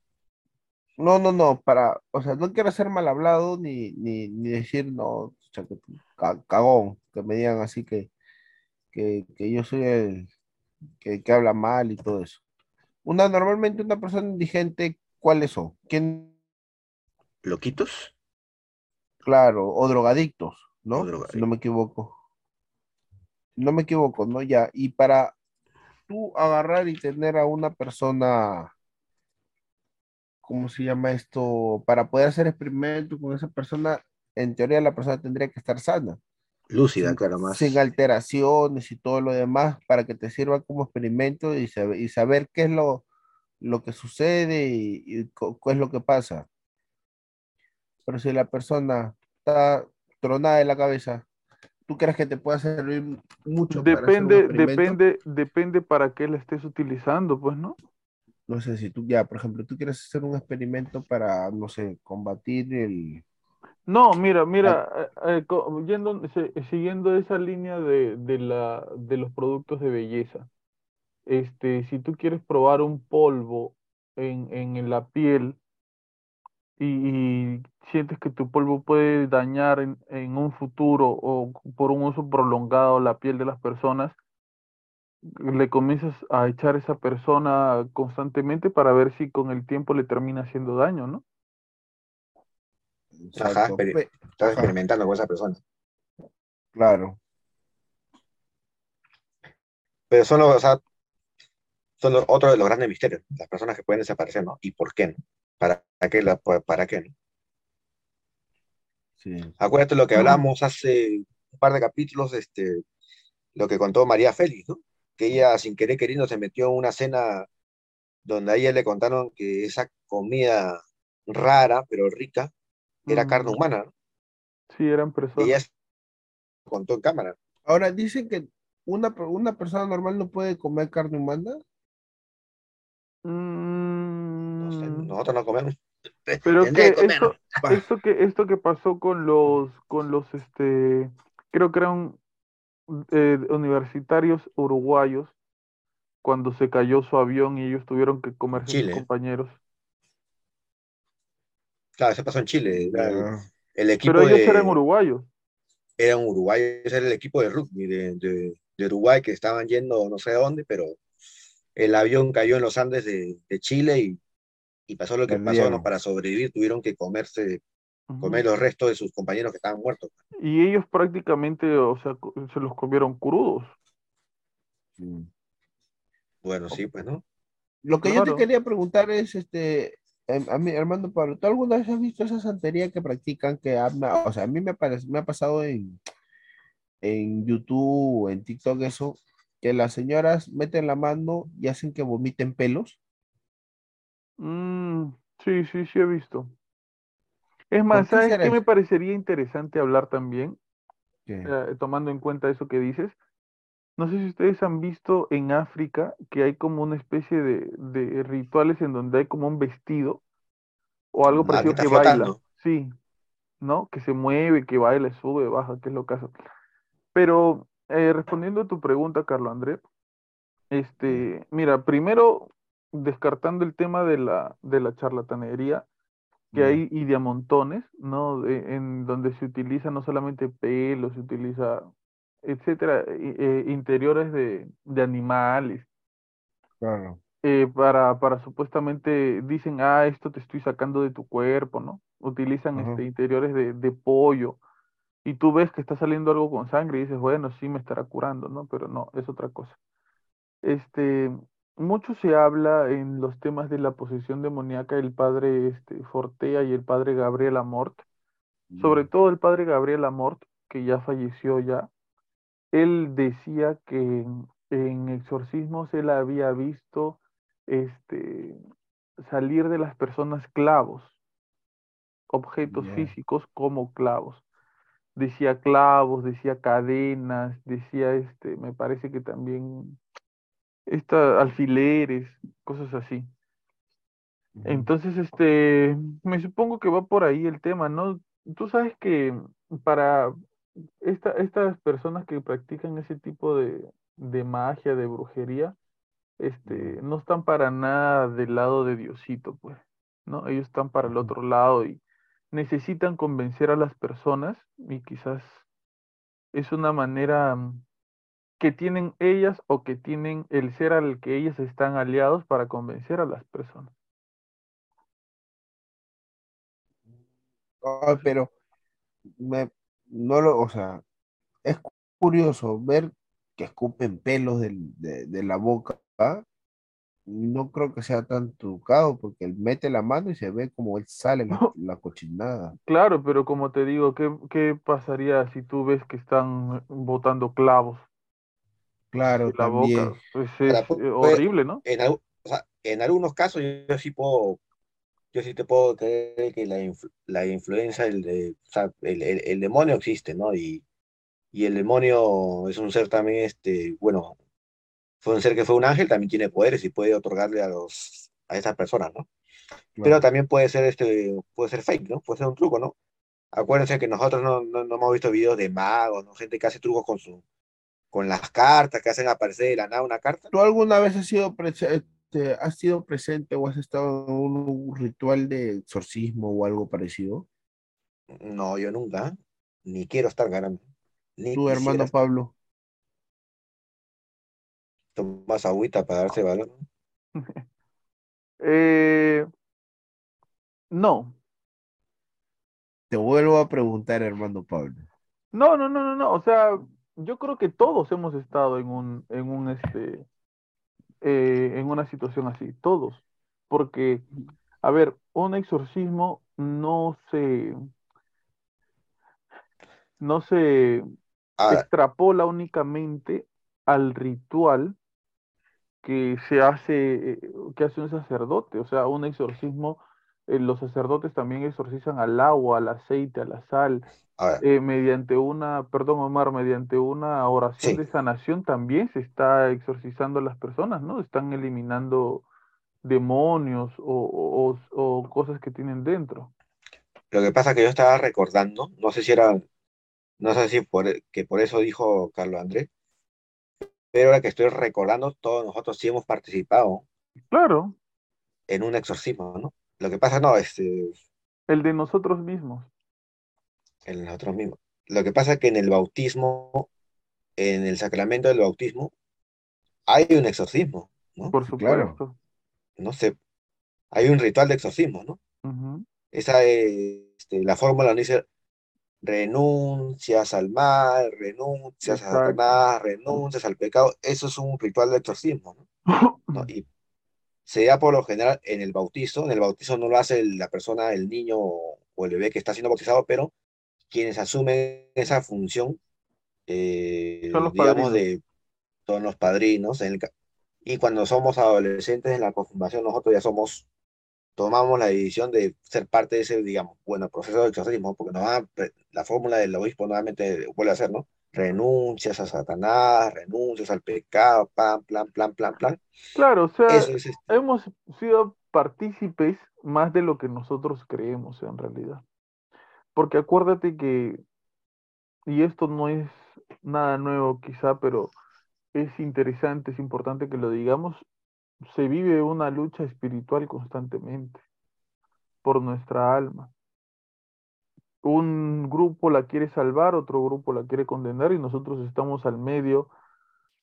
No, no, no, para, o sea, no quiero ser mal hablado ni, ni, ni decir, no, que cagón, que me digan así que, que, que yo soy el que, que habla mal y todo eso. Una, normalmente una persona indigente, ¿cuáles son? ¿Quién? ¿Loquitos? Claro, o drogadictos, ¿no? O drogadictos. Si no me equivoco. No me equivoco, ¿no? Ya, y para tú agarrar y tener a una persona, ¿cómo se llama esto? Para poder hacer experimentos con esa persona, en teoría la persona tendría que estar sana, Lúcida, sin, claro, más. sin alteraciones y todo lo demás, para que te sirva como experimento y, saber, y saber qué es lo, lo que sucede y, y qué es lo que pasa. Pero si la persona está tronada de la cabeza, ¿tú crees que te pueda servir mucho para hacer un Depende, experimento? depende, depende para qué la estés utilizando, pues, ¿no? No sé si tú ya, por ejemplo, tú quieres hacer un experimento para, no sé, combatir el, No, mira, mira, eh, eh, co- yendo- se- siguiendo esa línea de, de la, de los productos de belleza, este, si tú quieres probar un polvo en, en la piel y, y sientes que tu polvo puede dañar en, en un futuro o por un uso prolongado la piel de las personas, le comienzas a echar a esa persona constantemente para ver si con el tiempo le termina haciendo daño, ¿no? Ajá, Estás experimentando con esa persona. Claro. Pero son los, o sea, son los, otro de los grandes misterios, las personas que pueden desaparecer, ¿no? ¿Y por qué, no? ¿Para qué, la, para qué, no? Sí. Acuérdate lo que hablamos hace un par de capítulos, este, lo que contó María Félix, ¿no? Que ella sin querer queriendo se metió en una cena donde a ella le contaron que esa comida rara pero rica era carne Mm, humana, ¿no? Sí, eran Y personas. ella lo contó en cámara. Ahora dicen que una, una persona normal no puede comer carne humana. No sé, Mm, nosotros no comemos. Pero que esto, esto que esto que pasó con los con los este creo que eran eh, universitarios uruguayos cuando se cayó su avión y ellos tuvieron que comerse a sus Chile. compañeros. Claro, eso pasó en Chile. el, equipo Pero ellos de, eran uruguayos. eran uruguayos, ese era el equipo de rugby de, de- de Uruguay que estaban yendo no sé a dónde, pero el avión cayó en los Andes de, de Chile y, y pasó lo que pasó. ¿no? Para sobrevivir tuvieron que comerse. Comer los restos de sus compañeros que estaban muertos. Y ellos prácticamente, o sea, se los comieron crudos. Sí. Bueno, sí, pues, ¿no? Lo que yo te quería preguntar es, este, em, a mí, Armando Pablo, ¿tú alguna vez has visto esa santería que practican que habla, o sea, a mí me, parece, me ha pasado en, en YouTube o en TikTok eso, que las señoras meten la mano y hacen que vomiten pelos? Mm, sí, sí, sí he visto. Es más, ¿sabes qué me parecería interesante hablar también? Eh, tomando en cuenta eso que dices, no sé si ustedes han visto en África que hay como una especie de, de rituales en donde hay como un vestido o algo Ah, que parecido que baila, sí, ¿no? Que se mueve, que baila, sube, baja, que es lo caso. Pero eh, respondiendo a tu pregunta, Carlos André, este, mira, primero descartando el tema de la, de la charlatanería, que hay y de a montones, ¿no? De- en donde se utiliza no solamente pelo, se utiliza, etcétera, eh, interiores de, de animales, Claro. eh, para, para supuestamente, dicen, ah, esto te estoy sacando de tu cuerpo, ¿no? Utilizan Ajá. este, interiores de, de pollo, y tú ves que está saliendo algo con sangre y dices, bueno, sí me estará curando, ¿no? Pero no, es otra cosa. Este, mucho se habla en los temas de la posesión demoníaca, el padre este, Fortea y el padre Gabriel Amort, sobre todo el padre Gabriel Amort, que ya falleció ya, él decía que en, en exorcismos él había visto este, salir de las personas clavos, objetos físicos como clavos. Decía clavos, decía cadenas, decía este, me parece que también esta, alfileres, cosas así. Entonces, este, me supongo que va por ahí el tema, ¿no? Tú sabes que para esta, estas personas que practican ese tipo de, de magia, de brujería, este, no están para nada del lado de Diosito, pues, ¿no? Ellos están para el otro lado y necesitan convencer a las personas y quizás es una manera mm, que tienen ellas o que tienen el ser al que ellas están aliados para convencer a las personas. Ay, pero me, no lo, o sea, es curioso ver que escupen pelos de, de la boca. ¿ah? No creo que sea tan trucado porque él mete la mano y se ve como él sale la, la cochinada. Claro, pero como te digo, ¿qué, qué pasaría si tú ves que están botando clavos Claro, la también. boca? Pues es horrible, ¿no? en, o sea, en algunos casos yo, yo sí puedo, yo sí te puedo creer que la, influ- la influencia, el, de, o sea, el, el- el demonio existe, ¿no? Y, y el demonio es un ser también, este, bueno, fue un ser que fue un ángel, también tiene poderes y puede otorgarle a los, a esas personas, ¿no? Pero también puede ser este, puede ser fake, ¿no? Puede ser un truco, ¿no? Acuérdense que nosotros no, no, no hemos visto videos de magos, ¿no? Gente que hace trucos con su, con las cartas, que hacen aparecer de la nada una carta. ¿Tú alguna vez has sido, este, has sido presente o has estado en un ritual de exorcismo o algo parecido? No, yo nunca, ni quiero estar ganando. Ni Tu hermano estar. Pablo. Tomas agüita para darse valor. ¿no? Eh, no, Te vuelvo a preguntar, hermano Pablo. no, no, no, no, no. O sea, yo creo que todos hemos estado en un, en un, este, eh, en una situación así, todos. Porque, a ver, un exorcismo no se, no se Ahora, extrapola únicamente al ritual que se hace, eh, que hace un sacerdote. O sea, un exorcismo, eh, los sacerdotes también exorcizan al agua, al aceite, a la sal, eh, mediante una, perdón Omar, mediante una oración sí, de sanación también se está exorcizando a las personas, ¿no? Están eliminando demonios o, o, o- o cosas que tienen dentro. lo que pasa es que yo estaba recordando, no sé si era, no sé si por, que por eso dijo Carlos Andrés, pero ahora que estoy recordando, todos nosotros sí hemos participado Claro, en un exorcismo, ¿no? Lo que pasa, no, este, el de nosotros mismos. en nosotros mismos. Lo que pasa es que en el bautismo, en el sacramento del bautismo, hay un exorcismo, ¿no? Por claro. supuesto. No sé, hay un ritual de exorcismo, ¿no? Esa es este, la fórmula donde dice renuncias al mal, renuncias a Exacto. Satanás, renuncias al pecado. Eso es un ritual de exorcismo, ¿no? ¿No? Y se da por lo general en el bautizo. En el bautizo no lo hace la persona, el niño o el bebé que está siendo bautizado, pero quienes asumen esa función, eh, Son los digamos, padrinos. de son los padrinos. en el y cuando somos adolescentes en la confirmación, nosotros ya somos, tomamos la decisión de ser parte de ese, digamos, bueno, proceso de exorcismo, porque nos van a pre- la fórmula del obispo nuevamente vuelve a ser, ¿no? Renuncias a Satanás, renuncias al pecado, plan, plan, plan, plan, plan. Claro, o sea, es este, hemos sido partícipes más de lo que nosotros creemos en realidad. Porque acuérdate que, y esto no es nada nuevo quizá, pero es interesante, es importante que lo digamos, se vive una lucha espiritual constantemente por nuestra alma. Un grupo la quiere salvar, otro grupo la quiere condenar y nosotros estamos al medio,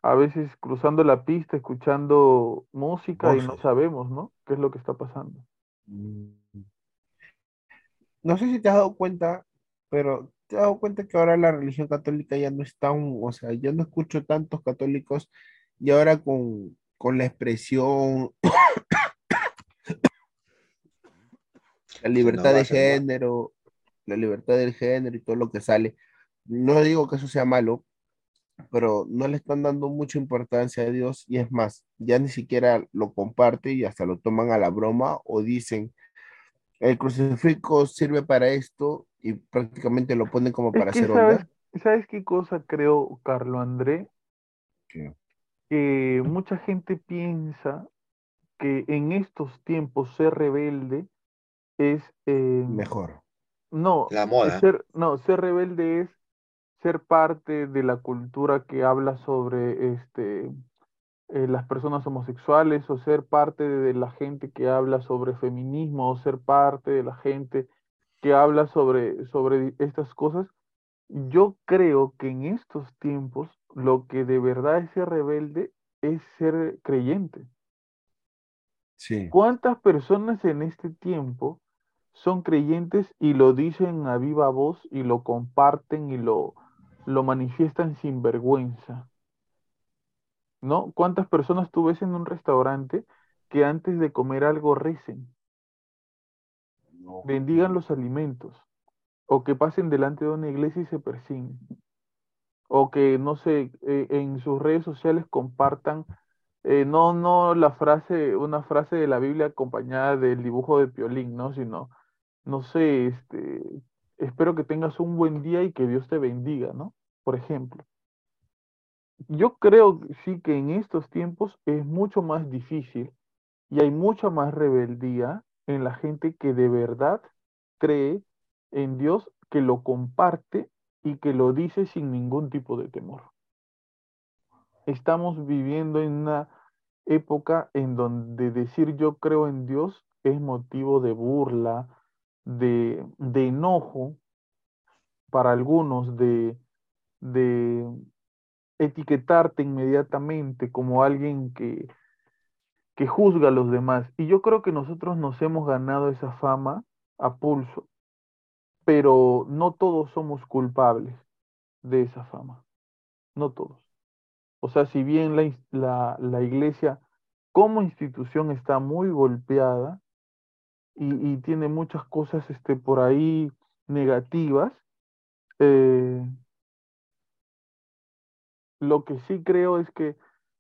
a veces cruzando la pista, escuchando música y no sabemos, ¿no? ¿Qué es lo que está pasando? Mm. No sé si te has dado cuenta, pero te has dado cuenta que ahora la religión católica ya no es tan, o sea, yo no escucho tantos católicos y ahora con, con la expresión, la libertad de género, la libertad del género y todo lo que sale. No digo que eso sea malo, pero no le están dando mucha importancia a Dios y es más, ya ni siquiera lo comparte y hasta lo toman a la broma o dicen, el crucifijo sirve para esto y prácticamente lo ponen como Es para hacer sabes, onda. ¿sabes qué cosa creo, Carlo André? ¿Qué? Que mucha gente piensa que en estos tiempos ser rebelde es eh, Mejor. No, La es moda. ser, no, ser rebelde es ser parte de la cultura que habla sobre este eh, las personas homosexuales o ser parte de la gente que habla sobre feminismo o ser parte de la gente que habla sobre, sobre estas cosas. Yo creo que en estos tiempos lo que de verdad es ser rebelde es ser creyente. Sí. ¿Cuántas personas en este tiempo son creyentes y lo dicen a viva voz y lo comparten y lo, lo manifiestan sin vergüenza? ¿No? ¿Cuántas personas tú ves en un restaurante que antes de comer algo recen, No. bendigan los alimentos, o que pasen delante de una iglesia y se persiguen, o que, no sé, eh, en sus redes sociales compartan, eh, no, no la frase, una frase de la Biblia acompañada del dibujo de Piolín, ¿no? Sino, no sé, este, espero que tengas un buen día y que Dios te bendiga, ¿no? Por ejemplo. Yo creo sí que en estos tiempos es mucho más difícil y hay mucha más rebeldía en la gente que de verdad cree en Dios que lo comparte y que lo dice sin ningún tipo de temor. Estamos viviendo en una época en donde decir yo creo en Dios es motivo de burla, de, de enojo para algunos, de, de etiquetarte inmediatamente como alguien que, que juzga a los demás. Y yo creo que nosotros nos hemos ganado esa fama a pulso, pero no todos somos culpables de esa fama, no todos. O sea, si bien la, la, la iglesia como institución está muy golpeada y, tiene muchas cosas este, por ahí negativas, eh, lo que sí creo es que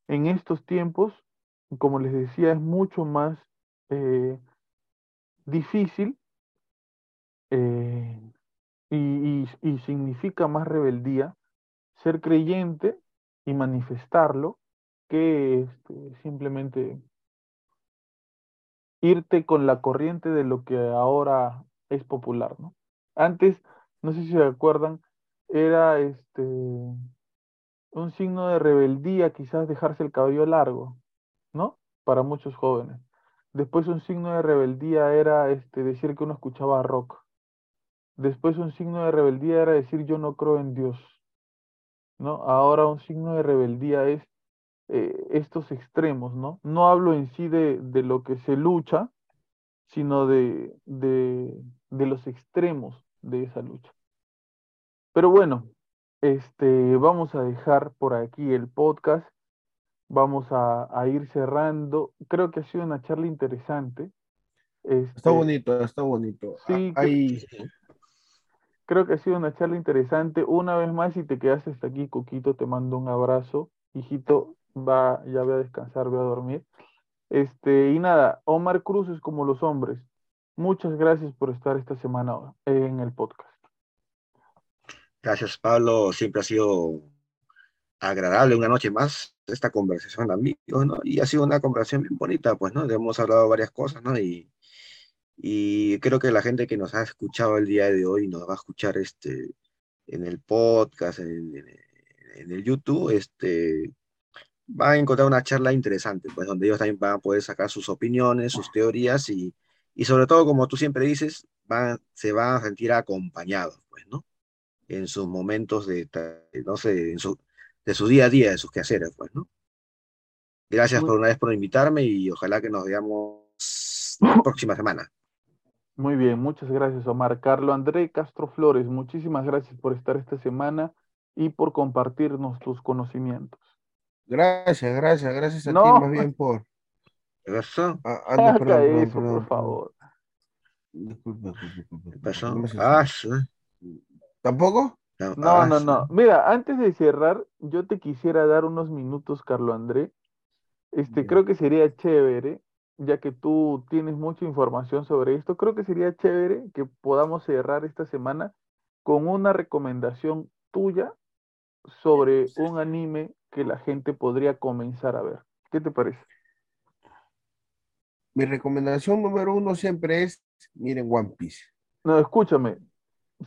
en estos tiempos, como les decía, es mucho más eh, difícil eh, y significa más rebeldía ser creyente y manifestarlo que este, simplemente irte con la corriente de lo que ahora es popular, ¿no? Antes, no sé si se acuerdan, era este un signo de rebeldía quizás dejarse el cabello largo, ¿no? Para muchos jóvenes. Después un signo de rebeldía era este decir que uno escuchaba rock. Después un signo de rebeldía era decir yo no creo en Dios, ¿no? Ahora un signo de rebeldía es eh, estos extremos, ¿no? No hablo en sí de, de lo que se lucha, sino de, de, de los extremos de esa lucha. Pero bueno, este, vamos a dejar por aquí el podcast, vamos a, a ir cerrando. Creo que ha sido una charla interesante. Está Este, bonito, está bonito. Sí, Ah, que- hay- Creo que ha sido una charla interesante. Una vez más, si te quedaste hasta aquí, Coquito, te mando un abrazo. Hijito, va, ya voy a descansar, voy a dormir. Este, y nada, Omar Cruz es como los hombres. Muchas gracias por estar esta semana en el podcast. Gracias, Pablo. Siempre ha sido agradable una noche más esta conversación amigos, ¿no? Y ha sido una conversación bien bonita, pues, ¿no? Hemos hablado varias cosas, ¿no? Y, y creo que la gente que nos ha escuchado el día de hoy nos va a escuchar este, en el podcast, en- en el YouTube, este, va a encontrar una charla interesante, pues, donde ellos también van a poder sacar sus opiniones, sus teorías y, y sobre todo, como tú siempre dices, van, se van a sentir acompañados, pues, ¿no? en sus momentos de, no sé, en su, de su día a día, de sus quehaceres, pues, ¿no? Gracias Muy- por una vez por invitarme y ojalá que nos veamos la próxima semana. Muy bien, muchas gracias, Omar. Carlo André Castro Flores, muchísimas gracias por estar esta semana y por compartirnos tus conocimientos. Gracias, gracias, gracias a No. ti más bien por. ¿Eso? Ah, ah, no, Haga perdón, perdón, eso, perdón, por perdón. favor. Disculpa, disculpa, ¿Qué pasó? no Ah, sí. ¿Tampoco? No, ah, no, sí. Mira, antes de cerrar, yo te quisiera dar unos minutos, Carlo André. Este, creo que sería chévere, ya que tú tienes mucha información sobre esto, creo que sería chévere que podamos cerrar esta semana con una recomendación tuya sobre un anime que la gente podría comenzar a ver. ¿Qué te parece? Mi recomendación número uno siempre es, miren One Piece. No, escúchame.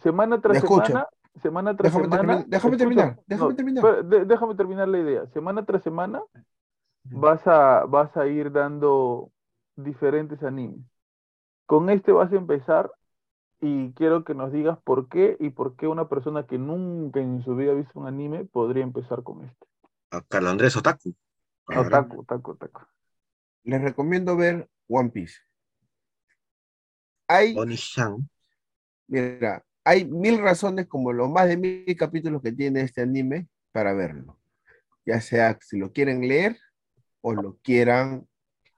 Semana tras semana, semana tras Déjame semana. terminar, déjame terminar, déjame no, terminar. de- déjame terminar la idea. Semana tras semana vas a, vas a ir dando diferentes animes. Con este vas a empezar y quiero que nos digas por qué y por qué una persona que nunca en su vida ha visto un anime podría empezar con este. A Carlos Andrés Otaku. Otaku, otaku, otaku. Les recomiendo ver One Piece. Hay, mira, hay mil razones como los más de mil capítulos que tiene este anime para verlo. Ya sea si lo quieren leer o lo quieran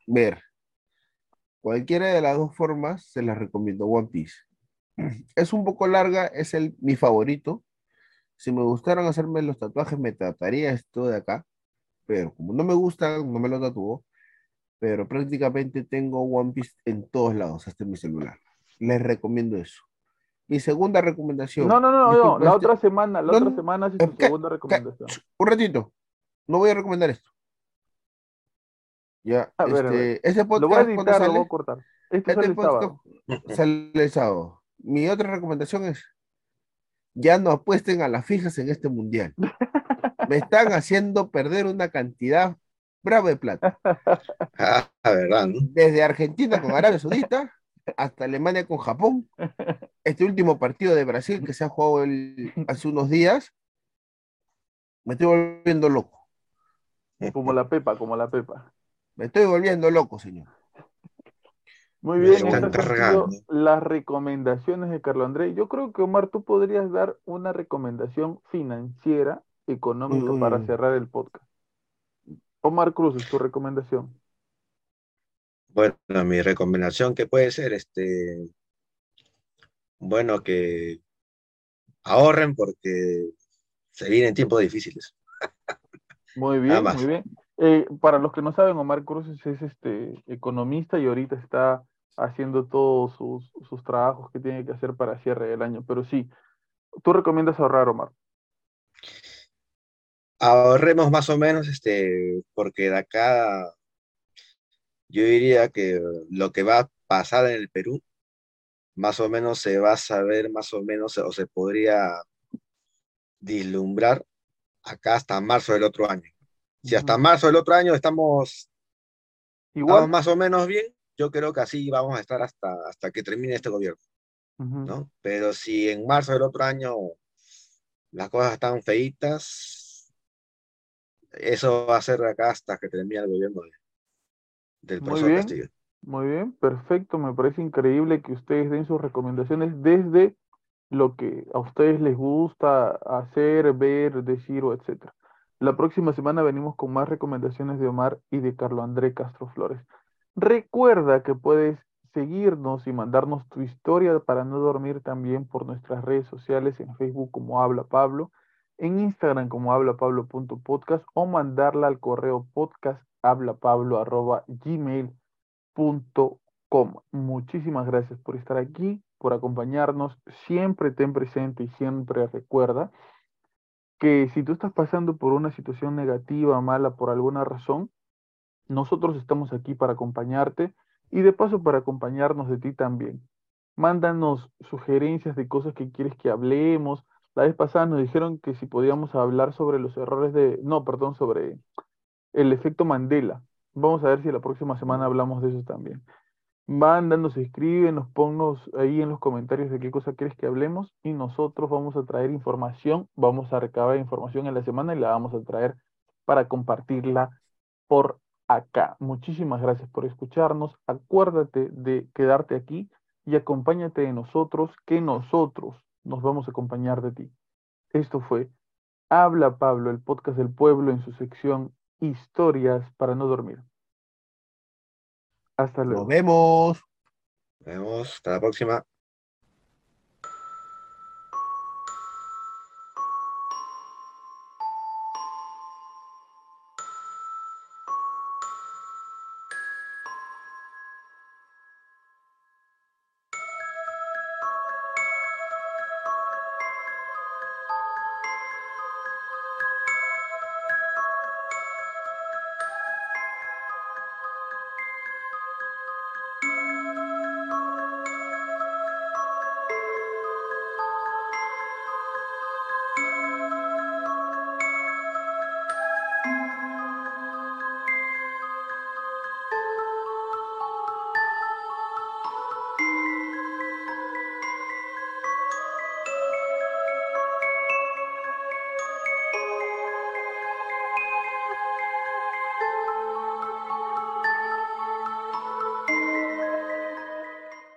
ver. Cualquiera de las dos formas se las recomiendo One Piece. Es un poco larga, es el, mi favorito. Si me gustaran hacerme los tatuajes, me trataría esto de acá. Pero como no me gusta, no me lo tatúo. Pero prácticamente tengo One Piece en todos lados, hasta en mi celular. Les recomiendo eso. Mi segunda recomendación. No, no, no, no, la este- otra semana, la no, otra semana haces tu ¿qué? segunda recomendación. Un ratito. No voy a recomendar esto. Ya, A ver, a ver. este, ese Lo voy a podcast editar, lo voy a cortar. Este este sale el podcast sábado. sale el sábado. Mi otra recomendación es ya no apuesten a las fijas en este mundial. Me están haciendo perder una cantidad brava de plata. Ah, verdad, ¿no? Desde Argentina con Arabia Saudita hasta Alemania con Japón. Este último partido de Brasil que se ha jugado el- hace unos días, me estoy volviendo loco. Como la Pepa, como la Pepa. Me estoy volviendo loco, señor. Muy bien, están estas han sido cargando. las recomendaciones de Carlos Andrés. Yo creo que Omar, tú podrías dar una recomendación financiera, económica, para cerrar el podcast. Omar Cruz, tu recomendación. Bueno, mi recomendación que puede ser, este, bueno, que ahorren porque se vienen tiempos difíciles. Muy bien, muy bien. Eh, para los que no saben, Omar Cruz es, este economista y ahorita está haciendo todos sus, sus trabajos que tiene que hacer para cierre del año. Pero sí, tú recomiendas ahorrar, Omar. Ahorremos más o menos, este, porque de acá yo diría que lo que va a pasar en el Perú, más o menos se va a saber, más o menos, o se podría vislumbrar acá hasta marzo del otro año. Si hasta marzo del otro año estamos, Igual. estamos más o menos bien, yo creo que así vamos a estar hasta, hasta que termine este gobierno. ¿no? Pero si en marzo del otro año las cosas están feitas, eso va a ser acá hasta que termine el gobierno de- del Muy profesor bien. Castillo. Muy bien, perfecto. Me parece increíble que ustedes den sus recomendaciones desde lo que a ustedes les gusta hacer, ver, decir o etcétera. La próxima semana venimos con más recomendaciones de Omar y de Carlo André Castro Flores. Recuerda que puedes seguirnos y mandarnos tu historia para no dormir también por nuestras redes sociales en Facebook como Habla Pablo, en Instagram como hablapablo.podcast o mandarla al correo podcast hablapablo@gmail.com. Muchísimas gracias por estar aquí, por acompañarnos. Siempre ten presente y siempre recuerda que si tú estás pasando por una situación negativa, mala, por alguna razón, nosotros estamos aquí para acompañarte y de paso para acompañarnos de ti también. Mándanos sugerencias de cosas que quieres que hablemos. La vez pasada nos dijeron que si podíamos hablar sobre los errores de, no, perdón, sobre el efecto Mandela. Vamos a ver si la próxima semana hablamos de eso también. Mándanos, escríbenos, ponnos ahí en los comentarios de qué cosa quieres que hablemos y nosotros vamos a traer información, vamos a recabar información en la semana y la vamos a traer para compartirla por acá. Muchísimas gracias por escucharnos. Acuérdate de quedarte aquí y acompáñate de nosotros, que nosotros nos vamos a acompañar de ti. Esto fue Habla Pablo, el podcast del pueblo en su sección Historias para no dormir. Hasta luego. Nos vemos. Nos vemos, hasta la próxima.